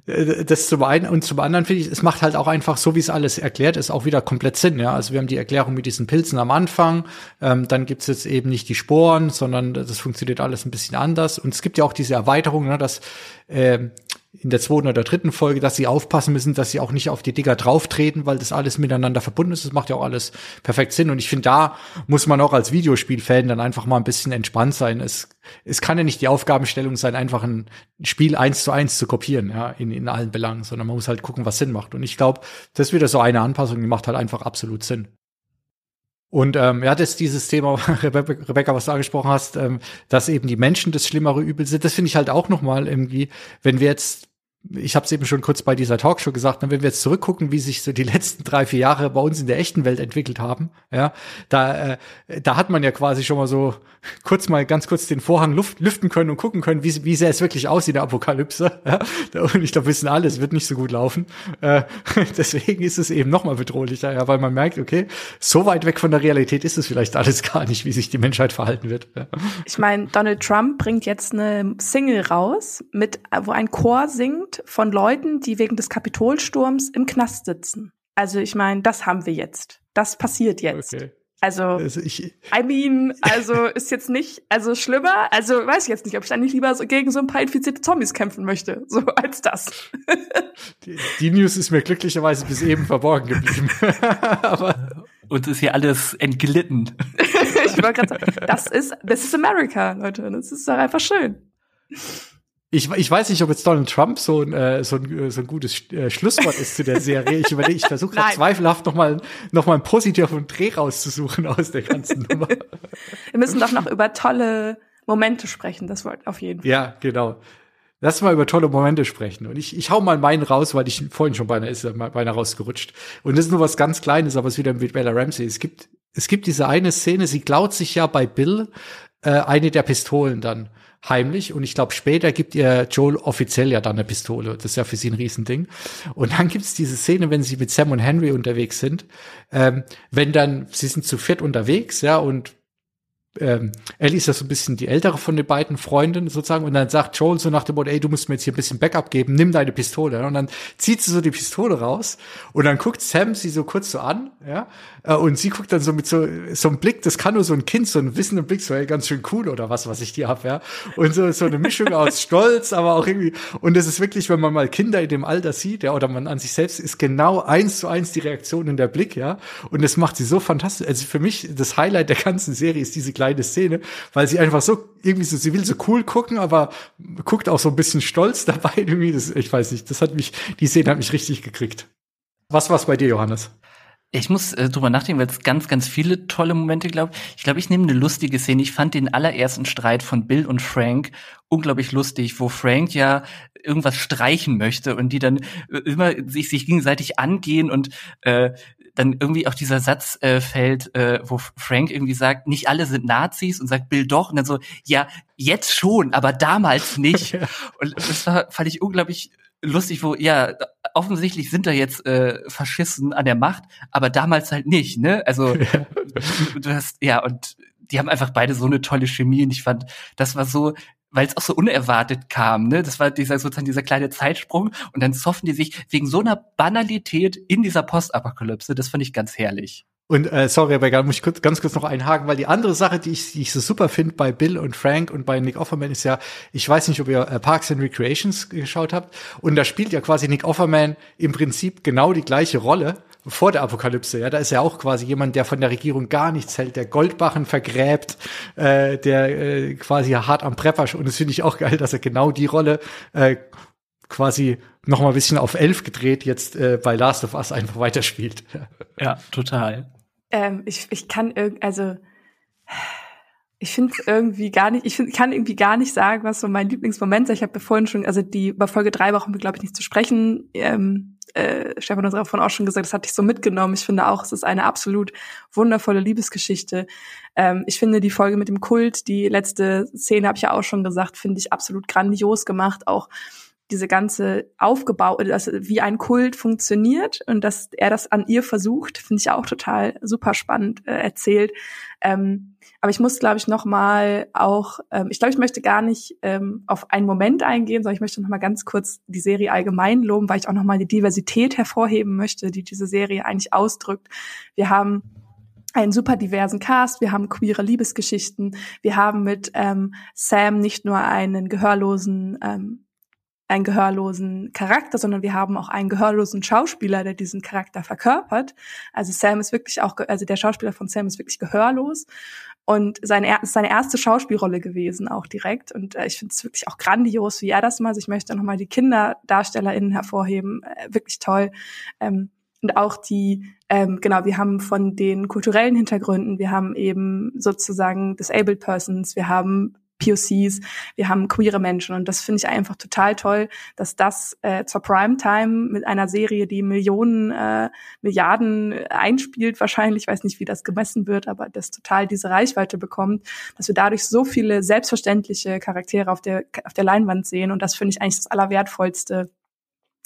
äh, das zum einen und zum anderen finde ich, es macht halt auch einfach so, wie es alles erklärt ist, auch wieder komplett Sinn. Ja, also wir haben die Erklärung mit diesen Pilzen am Anfang, ähm, dann gibt's jetzt eben nicht die Sporen, sondern das funktioniert alles ein bisschen anders. Und es gibt ja auch diese Erweiterung, ne, dass äh, in der zweiten oder dritten Folge, dass sie aufpassen müssen, dass sie auch nicht auf die Dinger drauftreten, weil das alles miteinander verbunden ist. Das macht ja auch alles perfekt Sinn. Und ich finde, da muss man auch als Videospielfan dann einfach mal ein bisschen entspannt sein. Es, es kann ja nicht die Aufgabenstellung sein, einfach ein Spiel eins zu eins zu kopieren, ja, in, in allen Belangen, sondern man muss halt gucken, was Sinn macht. Und ich glaube, das ist wieder so eine Anpassung, die macht halt einfach absolut Sinn. Und ähm, ja, das dieses Thema, Rebecca, was du angesprochen hast, ähm, dass eben die Menschen das schlimmere Übel sind, das finde ich halt auch noch mal irgendwie, wenn wir jetzt ich habe es eben schon kurz bei dieser Talkshow gesagt, ne, wenn wir jetzt zurückgucken, wie sich so die letzten drei, vier Jahre bei uns in der echten Welt entwickelt haben, ja, da, äh, da hat man ja quasi schon mal so kurz mal ganz kurz den Vorhang luft, lüften können und gucken können, wie, wie sehr es wirklich aussieht der Apokalypse. Ja? Und ich glaube, wissen alle, es wird nicht so gut laufen. Äh, deswegen ist es eben noch mal bedrohlicher, ja, weil man merkt, okay, so weit weg von der Realität ist es vielleicht alles gar nicht, wie sich die Menschheit verhalten wird. Ja. Ich meine, Donald Trump bringt jetzt eine Single raus, mit, wo ein Chor singt Bericht von Leuten, die wegen des Kapitolsturms im Knast sitzen. Also ich meine, das haben wir jetzt. Das passiert jetzt. Okay. Also, also ich, I mean, also ist jetzt nicht, also schlimmer, also weiß ich jetzt nicht, ob ich dann nicht lieber so gegen so ein paar infizierte Zombies kämpfen möchte, so als das. Die, die News ist mir glücklicherweise bis eben verborgen geblieben. Aber uns ist hier alles entglitten. ich wollte gerade sagen, das ist, das ist America, Leute, das ist doch einfach schön. Ich, ich weiß nicht, ob jetzt Donald Trump so ein, äh, so ein, so ein gutes äh, Schlusswort ist zu der Serie. Ich überlege, ich versuche gerade zweifelhaft nochmal noch mal einen positiven Dreh rauszusuchen aus der ganzen Nummer. Wir müssen doch noch über tolle Momente sprechen, das wollte auf jeden Fall. Ja, genau. Lass mal über tolle Momente sprechen. Und ich, ich hau mal meinen raus, weil ich vorhin schon beinahe ist, beinahe rausgerutscht. Und das ist nur was ganz Kleines, aber es ist wieder mit Bella Ramsey. Es gibt, es gibt diese eine Szene, sie klaut sich ja bei Bill äh, eine der Pistolen dann heimlich und ich glaube später gibt ihr Joel offiziell ja dann eine Pistole. Das ist ja für sie ein Riesending. Und dann gibt's diese Szene, wenn sie mit Sam und Henry unterwegs sind, ähm, wenn dann sie sind zu viert unterwegs, ja und ähm, Ellie ist ja so ein bisschen die ältere von den beiden Freunden sozusagen und dann sagt Joel so nach dem Motto, ey, du musst mir jetzt hier ein bisschen Backup geben, nimm deine Pistole. Und dann zieht sie so die Pistole raus und dann guckt Sam sie so kurz so an, ja, und sie guckt dann so mit so, so einem Blick, das kann nur so ein Kind, so ein wissenden Blick, so, ey, ganz schön cool oder was, was ich dir hab, ja. Und so, so eine Mischung aus Stolz, aber auch irgendwie, und das ist wirklich, wenn man mal Kinder in dem Alter sieht, ja, oder man an sich selbst, ist genau eins zu eins die Reaktion in der Blick, ja. Und das macht sie so fantastisch. Also für mich, das Highlight der ganzen Serie ist diese kleine Szene, weil sie einfach so irgendwie so, sie will so cool gucken, aber guckt auch so ein bisschen stolz dabei irgendwie. Das, ich weiß nicht, das hat mich, die Szene hat mich richtig gekriegt. Was war's bei dir, Johannes? Ich muss äh, drüber nachdenken, weil es ganz, ganz viele tolle Momente glaube. Ich glaube, ich nehme eine lustige Szene. Ich fand den allerersten Streit von Bill und Frank unglaublich lustig, wo Frank ja irgendwas streichen möchte und die dann äh, immer sich, sich gegenseitig angehen und äh, dann irgendwie auch dieser Satz äh, fällt, äh, wo Frank irgendwie sagt, nicht alle sind Nazis und sagt Bill doch und dann so, ja, jetzt schon, aber damals nicht. und das war, fand ich unglaublich lustig, wo, ja, offensichtlich sind da jetzt äh, Faschisten an der Macht, aber damals halt nicht, ne? Also ja. du hast, ja, und die haben einfach beide so eine tolle Chemie und ich fand, das war so, weil es auch so unerwartet kam, ne? Das war dieser sozusagen dieser kleine Zeitsprung und dann zoffen die sich wegen so einer Banalität in dieser Postapokalypse. Das fand ich ganz herrlich. Und äh, sorry, aber da muss ich kurz, ganz kurz noch einhaken, weil die andere Sache, die ich, die ich so super finde bei Bill und Frank und bei Nick Offerman ist ja, ich weiß nicht, ob ihr äh, Parks and Recreations geschaut habt, und da spielt ja quasi Nick Offerman im Prinzip genau die gleiche Rolle vor der Apokalypse. Ja, da ist er auch quasi jemand, der von der Regierung gar nichts hält, der Goldbachen vergräbt, äh, der äh, quasi hart am Prepper. Und das finde ich auch geil, dass er genau die Rolle äh, quasi noch mal ein bisschen auf elf gedreht jetzt äh, bei Last of Us einfach weiterspielt. Ja, total. Ähm, ich, ich kann irgendwie, also ich finde irgendwie gar nicht, ich find, kann irgendwie gar nicht sagen, was so mein Lieblingsmoment ist. Ich habe vorhin schon, also die über Folge drei Wochen, glaube ich, nicht zu sprechen. Ähm, äh, Stefan hat davon auch schon gesagt, das hatte ich so mitgenommen. Ich finde auch, es ist eine absolut wundervolle Liebesgeschichte. Ähm, ich finde die Folge mit dem Kult, die letzte Szene habe ich ja auch schon gesagt, finde ich absolut grandios gemacht. Auch diese ganze aufgebaut, also wie ein Kult funktioniert und dass er das an ihr versucht, finde ich auch total super spannend äh, erzählt. Ähm, aber ich muss, glaube ich, noch mal auch, ähm, ich glaube, ich möchte gar nicht ähm, auf einen Moment eingehen, sondern ich möchte noch mal ganz kurz die Serie allgemein loben, weil ich auch noch mal die Diversität hervorheben möchte, die diese Serie eigentlich ausdrückt. Wir haben einen super diversen Cast, wir haben queere Liebesgeschichten, wir haben mit ähm, Sam nicht nur einen gehörlosen ähm, einen gehörlosen Charakter, sondern wir haben auch einen gehörlosen Schauspieler, der diesen Charakter verkörpert. Also Sam ist wirklich auch, also der Schauspieler von Sam ist wirklich gehörlos und seine, seine erste Schauspielrolle gewesen auch direkt. Und äh, ich finde es wirklich auch grandios, wie er das macht. Also ich möchte nochmal die KinderdarstellerInnen hervorheben. Äh, wirklich toll. Ähm, und auch die, ähm, genau, wir haben von den kulturellen Hintergründen, wir haben eben sozusagen disabled persons, wir haben POCs, wir haben queere Menschen und das finde ich einfach total toll, dass das äh, zur Primetime mit einer Serie, die Millionen, äh, Milliarden einspielt, wahrscheinlich, ich weiß nicht, wie das gemessen wird, aber das total diese Reichweite bekommt, dass wir dadurch so viele selbstverständliche Charaktere auf der, auf der Leinwand sehen und das finde ich eigentlich das Allerwertvollste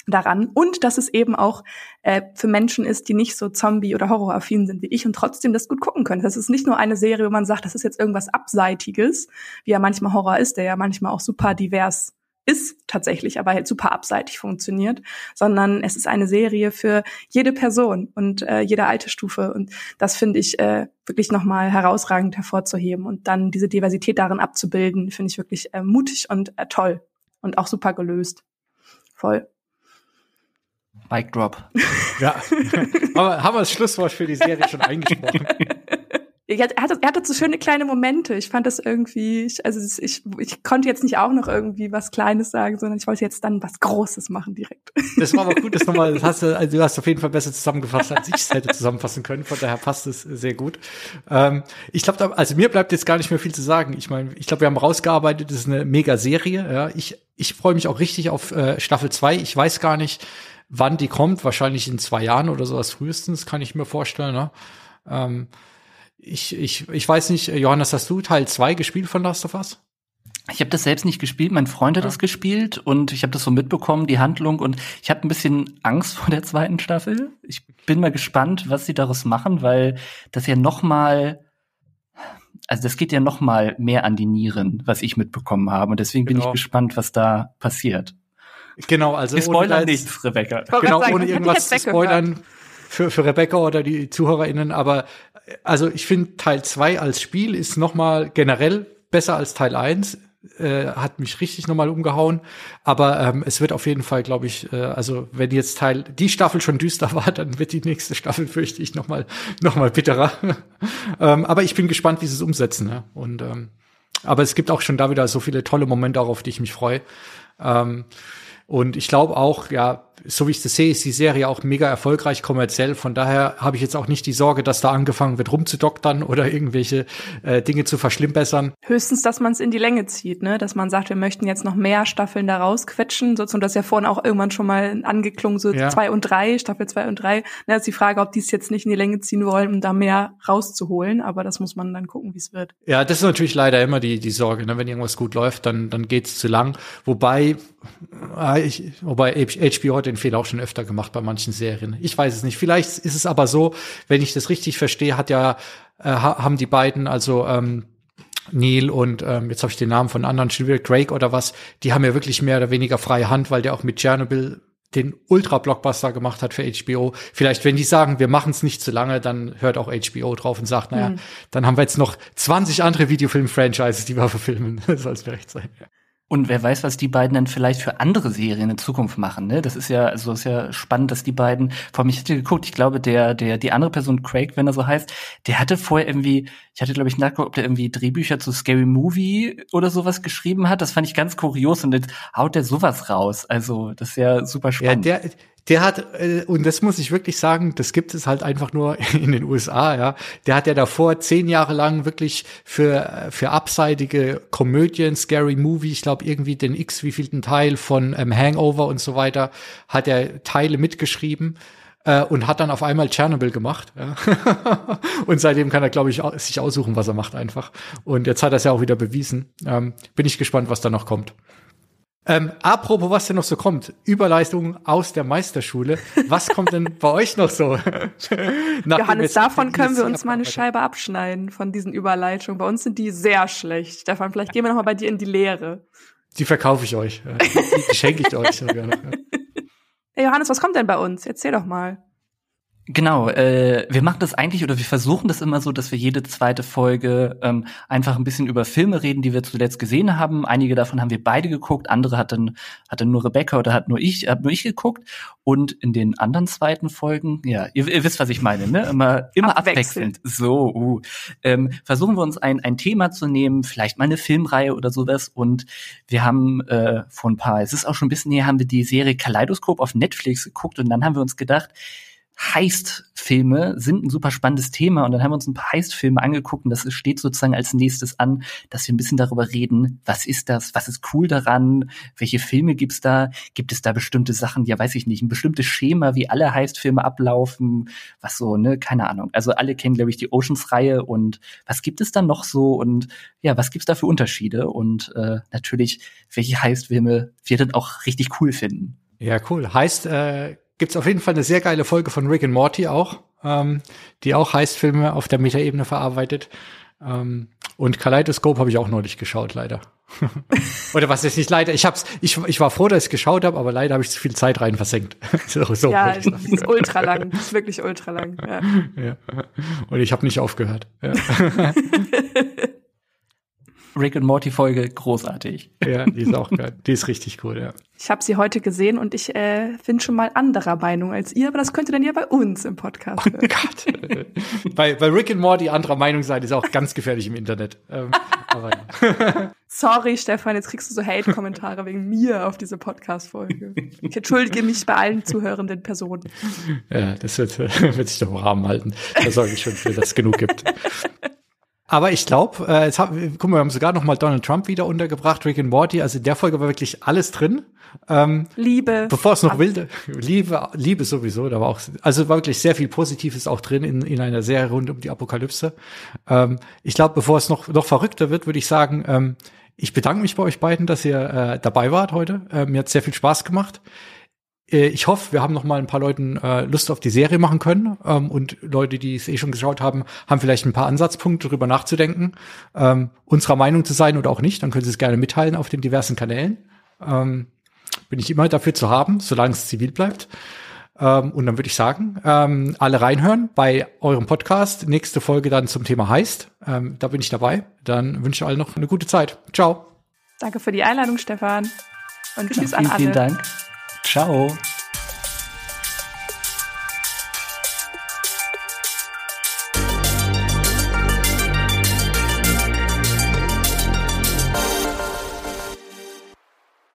daran und dass es eben auch äh, für Menschen ist, die nicht so Zombie- oder Horroraffin sind wie ich und trotzdem das gut gucken können. Das ist nicht nur eine Serie, wo man sagt, das ist jetzt irgendwas Abseitiges, wie ja manchmal Horror ist, der ja manchmal auch super divers ist tatsächlich, aber halt super abseitig funktioniert, sondern es ist eine Serie für jede Person und äh, jede Altersstufe und das finde ich äh, wirklich nochmal herausragend hervorzuheben und dann diese Diversität darin abzubilden, finde ich wirklich äh, mutig und äh, toll und auch super gelöst. Voll. Mic drop. Ja, aber haben wir das Schlusswort für die Serie schon eingesprochen. Er hatte, er hatte so schöne kleine Momente. Ich fand das irgendwie, ich, also ich, ich konnte jetzt nicht auch noch irgendwie was Kleines sagen, sondern ich wollte jetzt dann was Großes machen direkt. Das war aber gut, das nochmal, das hast du, also du hast auf jeden Fall besser zusammengefasst, als ich es hätte zusammenfassen können. Von daher passt es sehr gut. Ähm, ich glaube, also mir bleibt jetzt gar nicht mehr viel zu sagen. Ich meine, ich glaube, wir haben rausgearbeitet, das ist eine Mega-Serie. Ja. Ich, ich freue mich auch richtig auf äh, Staffel 2. Ich weiß gar nicht, wann die kommt. Wahrscheinlich in zwei Jahren oder sowas frühestens, kann ich mir vorstellen. Ne? Ähm, ich, ich, ich weiß nicht, Johannes, hast du Teil 2 gespielt von Last of Us? Ich habe das selbst nicht gespielt, mein Freund hat ja. das gespielt und ich habe das so mitbekommen, die Handlung und ich habe ein bisschen Angst vor der zweiten Staffel. Ich bin mal gespannt, was sie daraus machen, weil das ja noch mal also das geht ja noch mal mehr an die Nieren, was ich mitbekommen habe und deswegen genau. bin ich genau. gespannt, was da passiert. Genau, also wir spoilern nichts, Rebecca. Genau, sagen, ohne irgendwas zu spoilern für, für Rebecca oder die ZuhörerInnen, aber also ich finde Teil 2 als Spiel ist noch mal generell besser als Teil 1 äh, hat mich richtig nochmal umgehauen. Aber ähm, es wird auf jeden Fall, glaube ich, äh, also wenn jetzt Teil die Staffel schon düster war, dann wird die nächste Staffel, fürchte ich, nochmal noch mal bitterer. ähm, aber ich bin gespannt, wie sie es umsetzen. Ne? Und ähm, aber es gibt auch schon da wieder so viele tolle Momente, auf die ich mich freue. Ähm, und ich glaube auch, ja, so wie ich das sehe, ist die Serie auch mega erfolgreich kommerziell. Von daher habe ich jetzt auch nicht die Sorge, dass da angefangen wird rumzudoktern oder irgendwelche äh, Dinge zu verschlimmbessern. Höchstens, dass man es in die Länge zieht, ne? Dass man sagt, wir möchten jetzt noch mehr Staffeln da rausquetschen. Sozusagen das ja vorhin auch irgendwann schon mal angeklungen, so ja. zwei und drei, Staffel zwei und drei. Da ist die Frage, ob die es jetzt nicht in die Länge ziehen wollen, um da mehr rauszuholen. Aber das muss man dann gucken, wie es wird. Ja, das ist natürlich leider immer die, die Sorge, ne? Wenn irgendwas gut läuft, dann, dann geht's zu lang. Wobei, äh, ich, wobei HBO den Fehler auch schon öfter gemacht bei manchen Serien. Ich weiß es nicht. Vielleicht ist es aber so, wenn ich das richtig verstehe, hat ja, äh, haben die beiden, also ähm, Neil und ähm, jetzt habe ich den Namen von anderen schon Craig oder was, die haben ja wirklich mehr oder weniger freie Hand, weil der auch mit Chernobyl den Ultra-Blockbuster gemacht hat für HBO. Vielleicht, wenn die sagen, wir machen es nicht zu lange, dann hört auch HBO drauf und sagt, naja, mhm. dann haben wir jetzt noch 20 andere Videofilm-Franchises, die wir verfilmen. Das soll es mir recht sein. Und wer weiß, was die beiden dann vielleicht für andere Serien in Zukunft machen. Ne? Das ist ja, also ist ja spannend, dass die beiden. Vor allem, ich hatte geguckt, ich glaube, der, der, die andere Person, Craig, wenn er so heißt, der hatte vorher irgendwie, ich hatte, glaube ich, nachgeguckt, ob der irgendwie Drehbücher zu Scary Movie oder sowas geschrieben hat. Das fand ich ganz kurios und jetzt haut der sowas raus. Also, das ist ja super spannend. Ja, der, der hat, äh, und das muss ich wirklich sagen, das gibt es halt einfach nur in den USA, ja. Der hat ja davor zehn Jahre lang wirklich für, für abseitige Komödien, Scary Movie, ich glaube irgendwie den x wievielten Teil von ähm, Hangover und so weiter, hat er Teile mitgeschrieben äh, und hat dann auf einmal Chernobyl gemacht. Ja. und seitdem kann er, glaube ich, sich aussuchen, was er macht einfach. Und jetzt hat er es ja auch wieder bewiesen. Ähm, bin ich gespannt, was da noch kommt. Ähm, apropos, was denn noch so kommt. Überleistung aus der Meisterschule. Was kommt denn bei euch noch so? Johannes, davon können wir uns mal eine Scheibe abschneiden, von diesen Überleitungen. Bei uns sind die sehr schlecht. Stefan, vielleicht gehen wir noch mal bei dir in die Lehre. Die verkaufe ich euch. Die, die schenke ich euch sogar noch. Hey Johannes, was kommt denn bei uns? Erzähl doch mal. Genau, äh, wir machen das eigentlich oder wir versuchen das immer so, dass wir jede zweite Folge ähm, einfach ein bisschen über Filme reden, die wir zuletzt gesehen haben. Einige davon haben wir beide geguckt, andere hat dann hat dann nur Rebecca oder hat nur ich, hat nur ich geguckt. Und in den anderen zweiten Folgen, ja, ihr, ihr wisst, was ich meine, ne? Immer immer abwechselnd. abwechselnd. So, uh, ähm, versuchen wir uns ein ein Thema zu nehmen, vielleicht mal eine Filmreihe oder sowas. Und wir haben äh, vor ein paar, es ist auch schon ein bisschen näher, haben wir die Serie Kaleidoskop auf Netflix geguckt und dann haben wir uns gedacht Heist-Filme sind ein super spannendes Thema und dann haben wir uns ein paar Heist-Filme angeguckt und das steht sozusagen als nächstes an, dass wir ein bisschen darüber reden, was ist das, was ist cool daran, welche Filme gibt's da, gibt es da bestimmte Sachen, ja weiß ich nicht, ein bestimmtes Schema, wie alle Heist-Filme ablaufen, was so, ne, keine Ahnung. Also alle kennen, glaube ich, die Oceans-Reihe und was gibt es da noch so und ja, was gibt's da für Unterschiede und äh, natürlich, welche Heist-Filme wir dann auch richtig cool finden. Ja, cool. Heißt, äh, gibt's auf jeden Fall eine sehr geile Folge von Rick and Morty auch, ähm, die auch Heistfilme auf der Metaebene verarbeitet. Ähm, und Kaleidoskop habe ich auch neulich geschaut, leider. Oder was ist nicht leider? Ich hab's, ich, ich war froh, dass ich geschaut habe, aber leider habe ich zu viel Zeit rein versenkt. so, so ja, es ist ultra lang, ist wirklich ultra lang. Ja. ja. Und ich habe nicht aufgehört. Ja. Rick and Morty Folge großartig. Ja, die ist auch geil. Die ist richtig cool, ja. Ich habe sie heute gesehen und ich äh, bin schon mal anderer Meinung als ihr, aber das könnt ihr dann ja bei uns im Podcast. Oh Gott. bei, bei Rick and Morty anderer Meinung sein ist auch ganz gefährlich im Internet. Ähm, ja. Sorry, Stefan, jetzt kriegst du so Hate-Kommentare wegen mir auf diese Podcast-Folge. Ich entschuldige mich bei allen zuhörenden Personen. Ja, das wird, wird sich doch im Rahmen halten. Da sorge ich schon für, dass es genug gibt. Aber ich glaube, äh, jetzt haben, guck mal, wir haben sogar noch mal Donald Trump wieder untergebracht, Rick and Morty. Also in der Folge war wirklich alles drin. Ähm, Liebe. Bevor es noch wilde, Liebe, Liebe sowieso, da war auch, also war wirklich sehr viel Positives auch drin in, in einer Serie rund um die Apokalypse. Ähm, ich glaube, bevor es noch, noch verrückter wird, würde ich sagen, ähm, ich bedanke mich bei euch beiden, dass ihr äh, dabei wart heute. Äh, mir hat sehr viel Spaß gemacht. Äh, ich hoffe, wir haben noch mal ein paar Leuten äh, Lust auf die Serie machen können ähm, und Leute, die es eh schon geschaut haben, haben vielleicht ein paar Ansatzpunkte darüber nachzudenken, ähm, unserer Meinung zu sein oder auch nicht. Dann können Sie es gerne mitteilen auf den diversen Kanälen. Ähm, bin ich immer dafür zu haben, solange es zivil bleibt. Ähm, und dann würde ich sagen, ähm, alle reinhören bei eurem Podcast. Nächste Folge dann zum Thema heißt. Ähm, da bin ich dabei. Dann wünsche ich allen noch eine gute Zeit. Ciao. Danke für die Einladung, Stefan. Und tschüss ja, vielen, an alle. Vielen Dank. Ciao.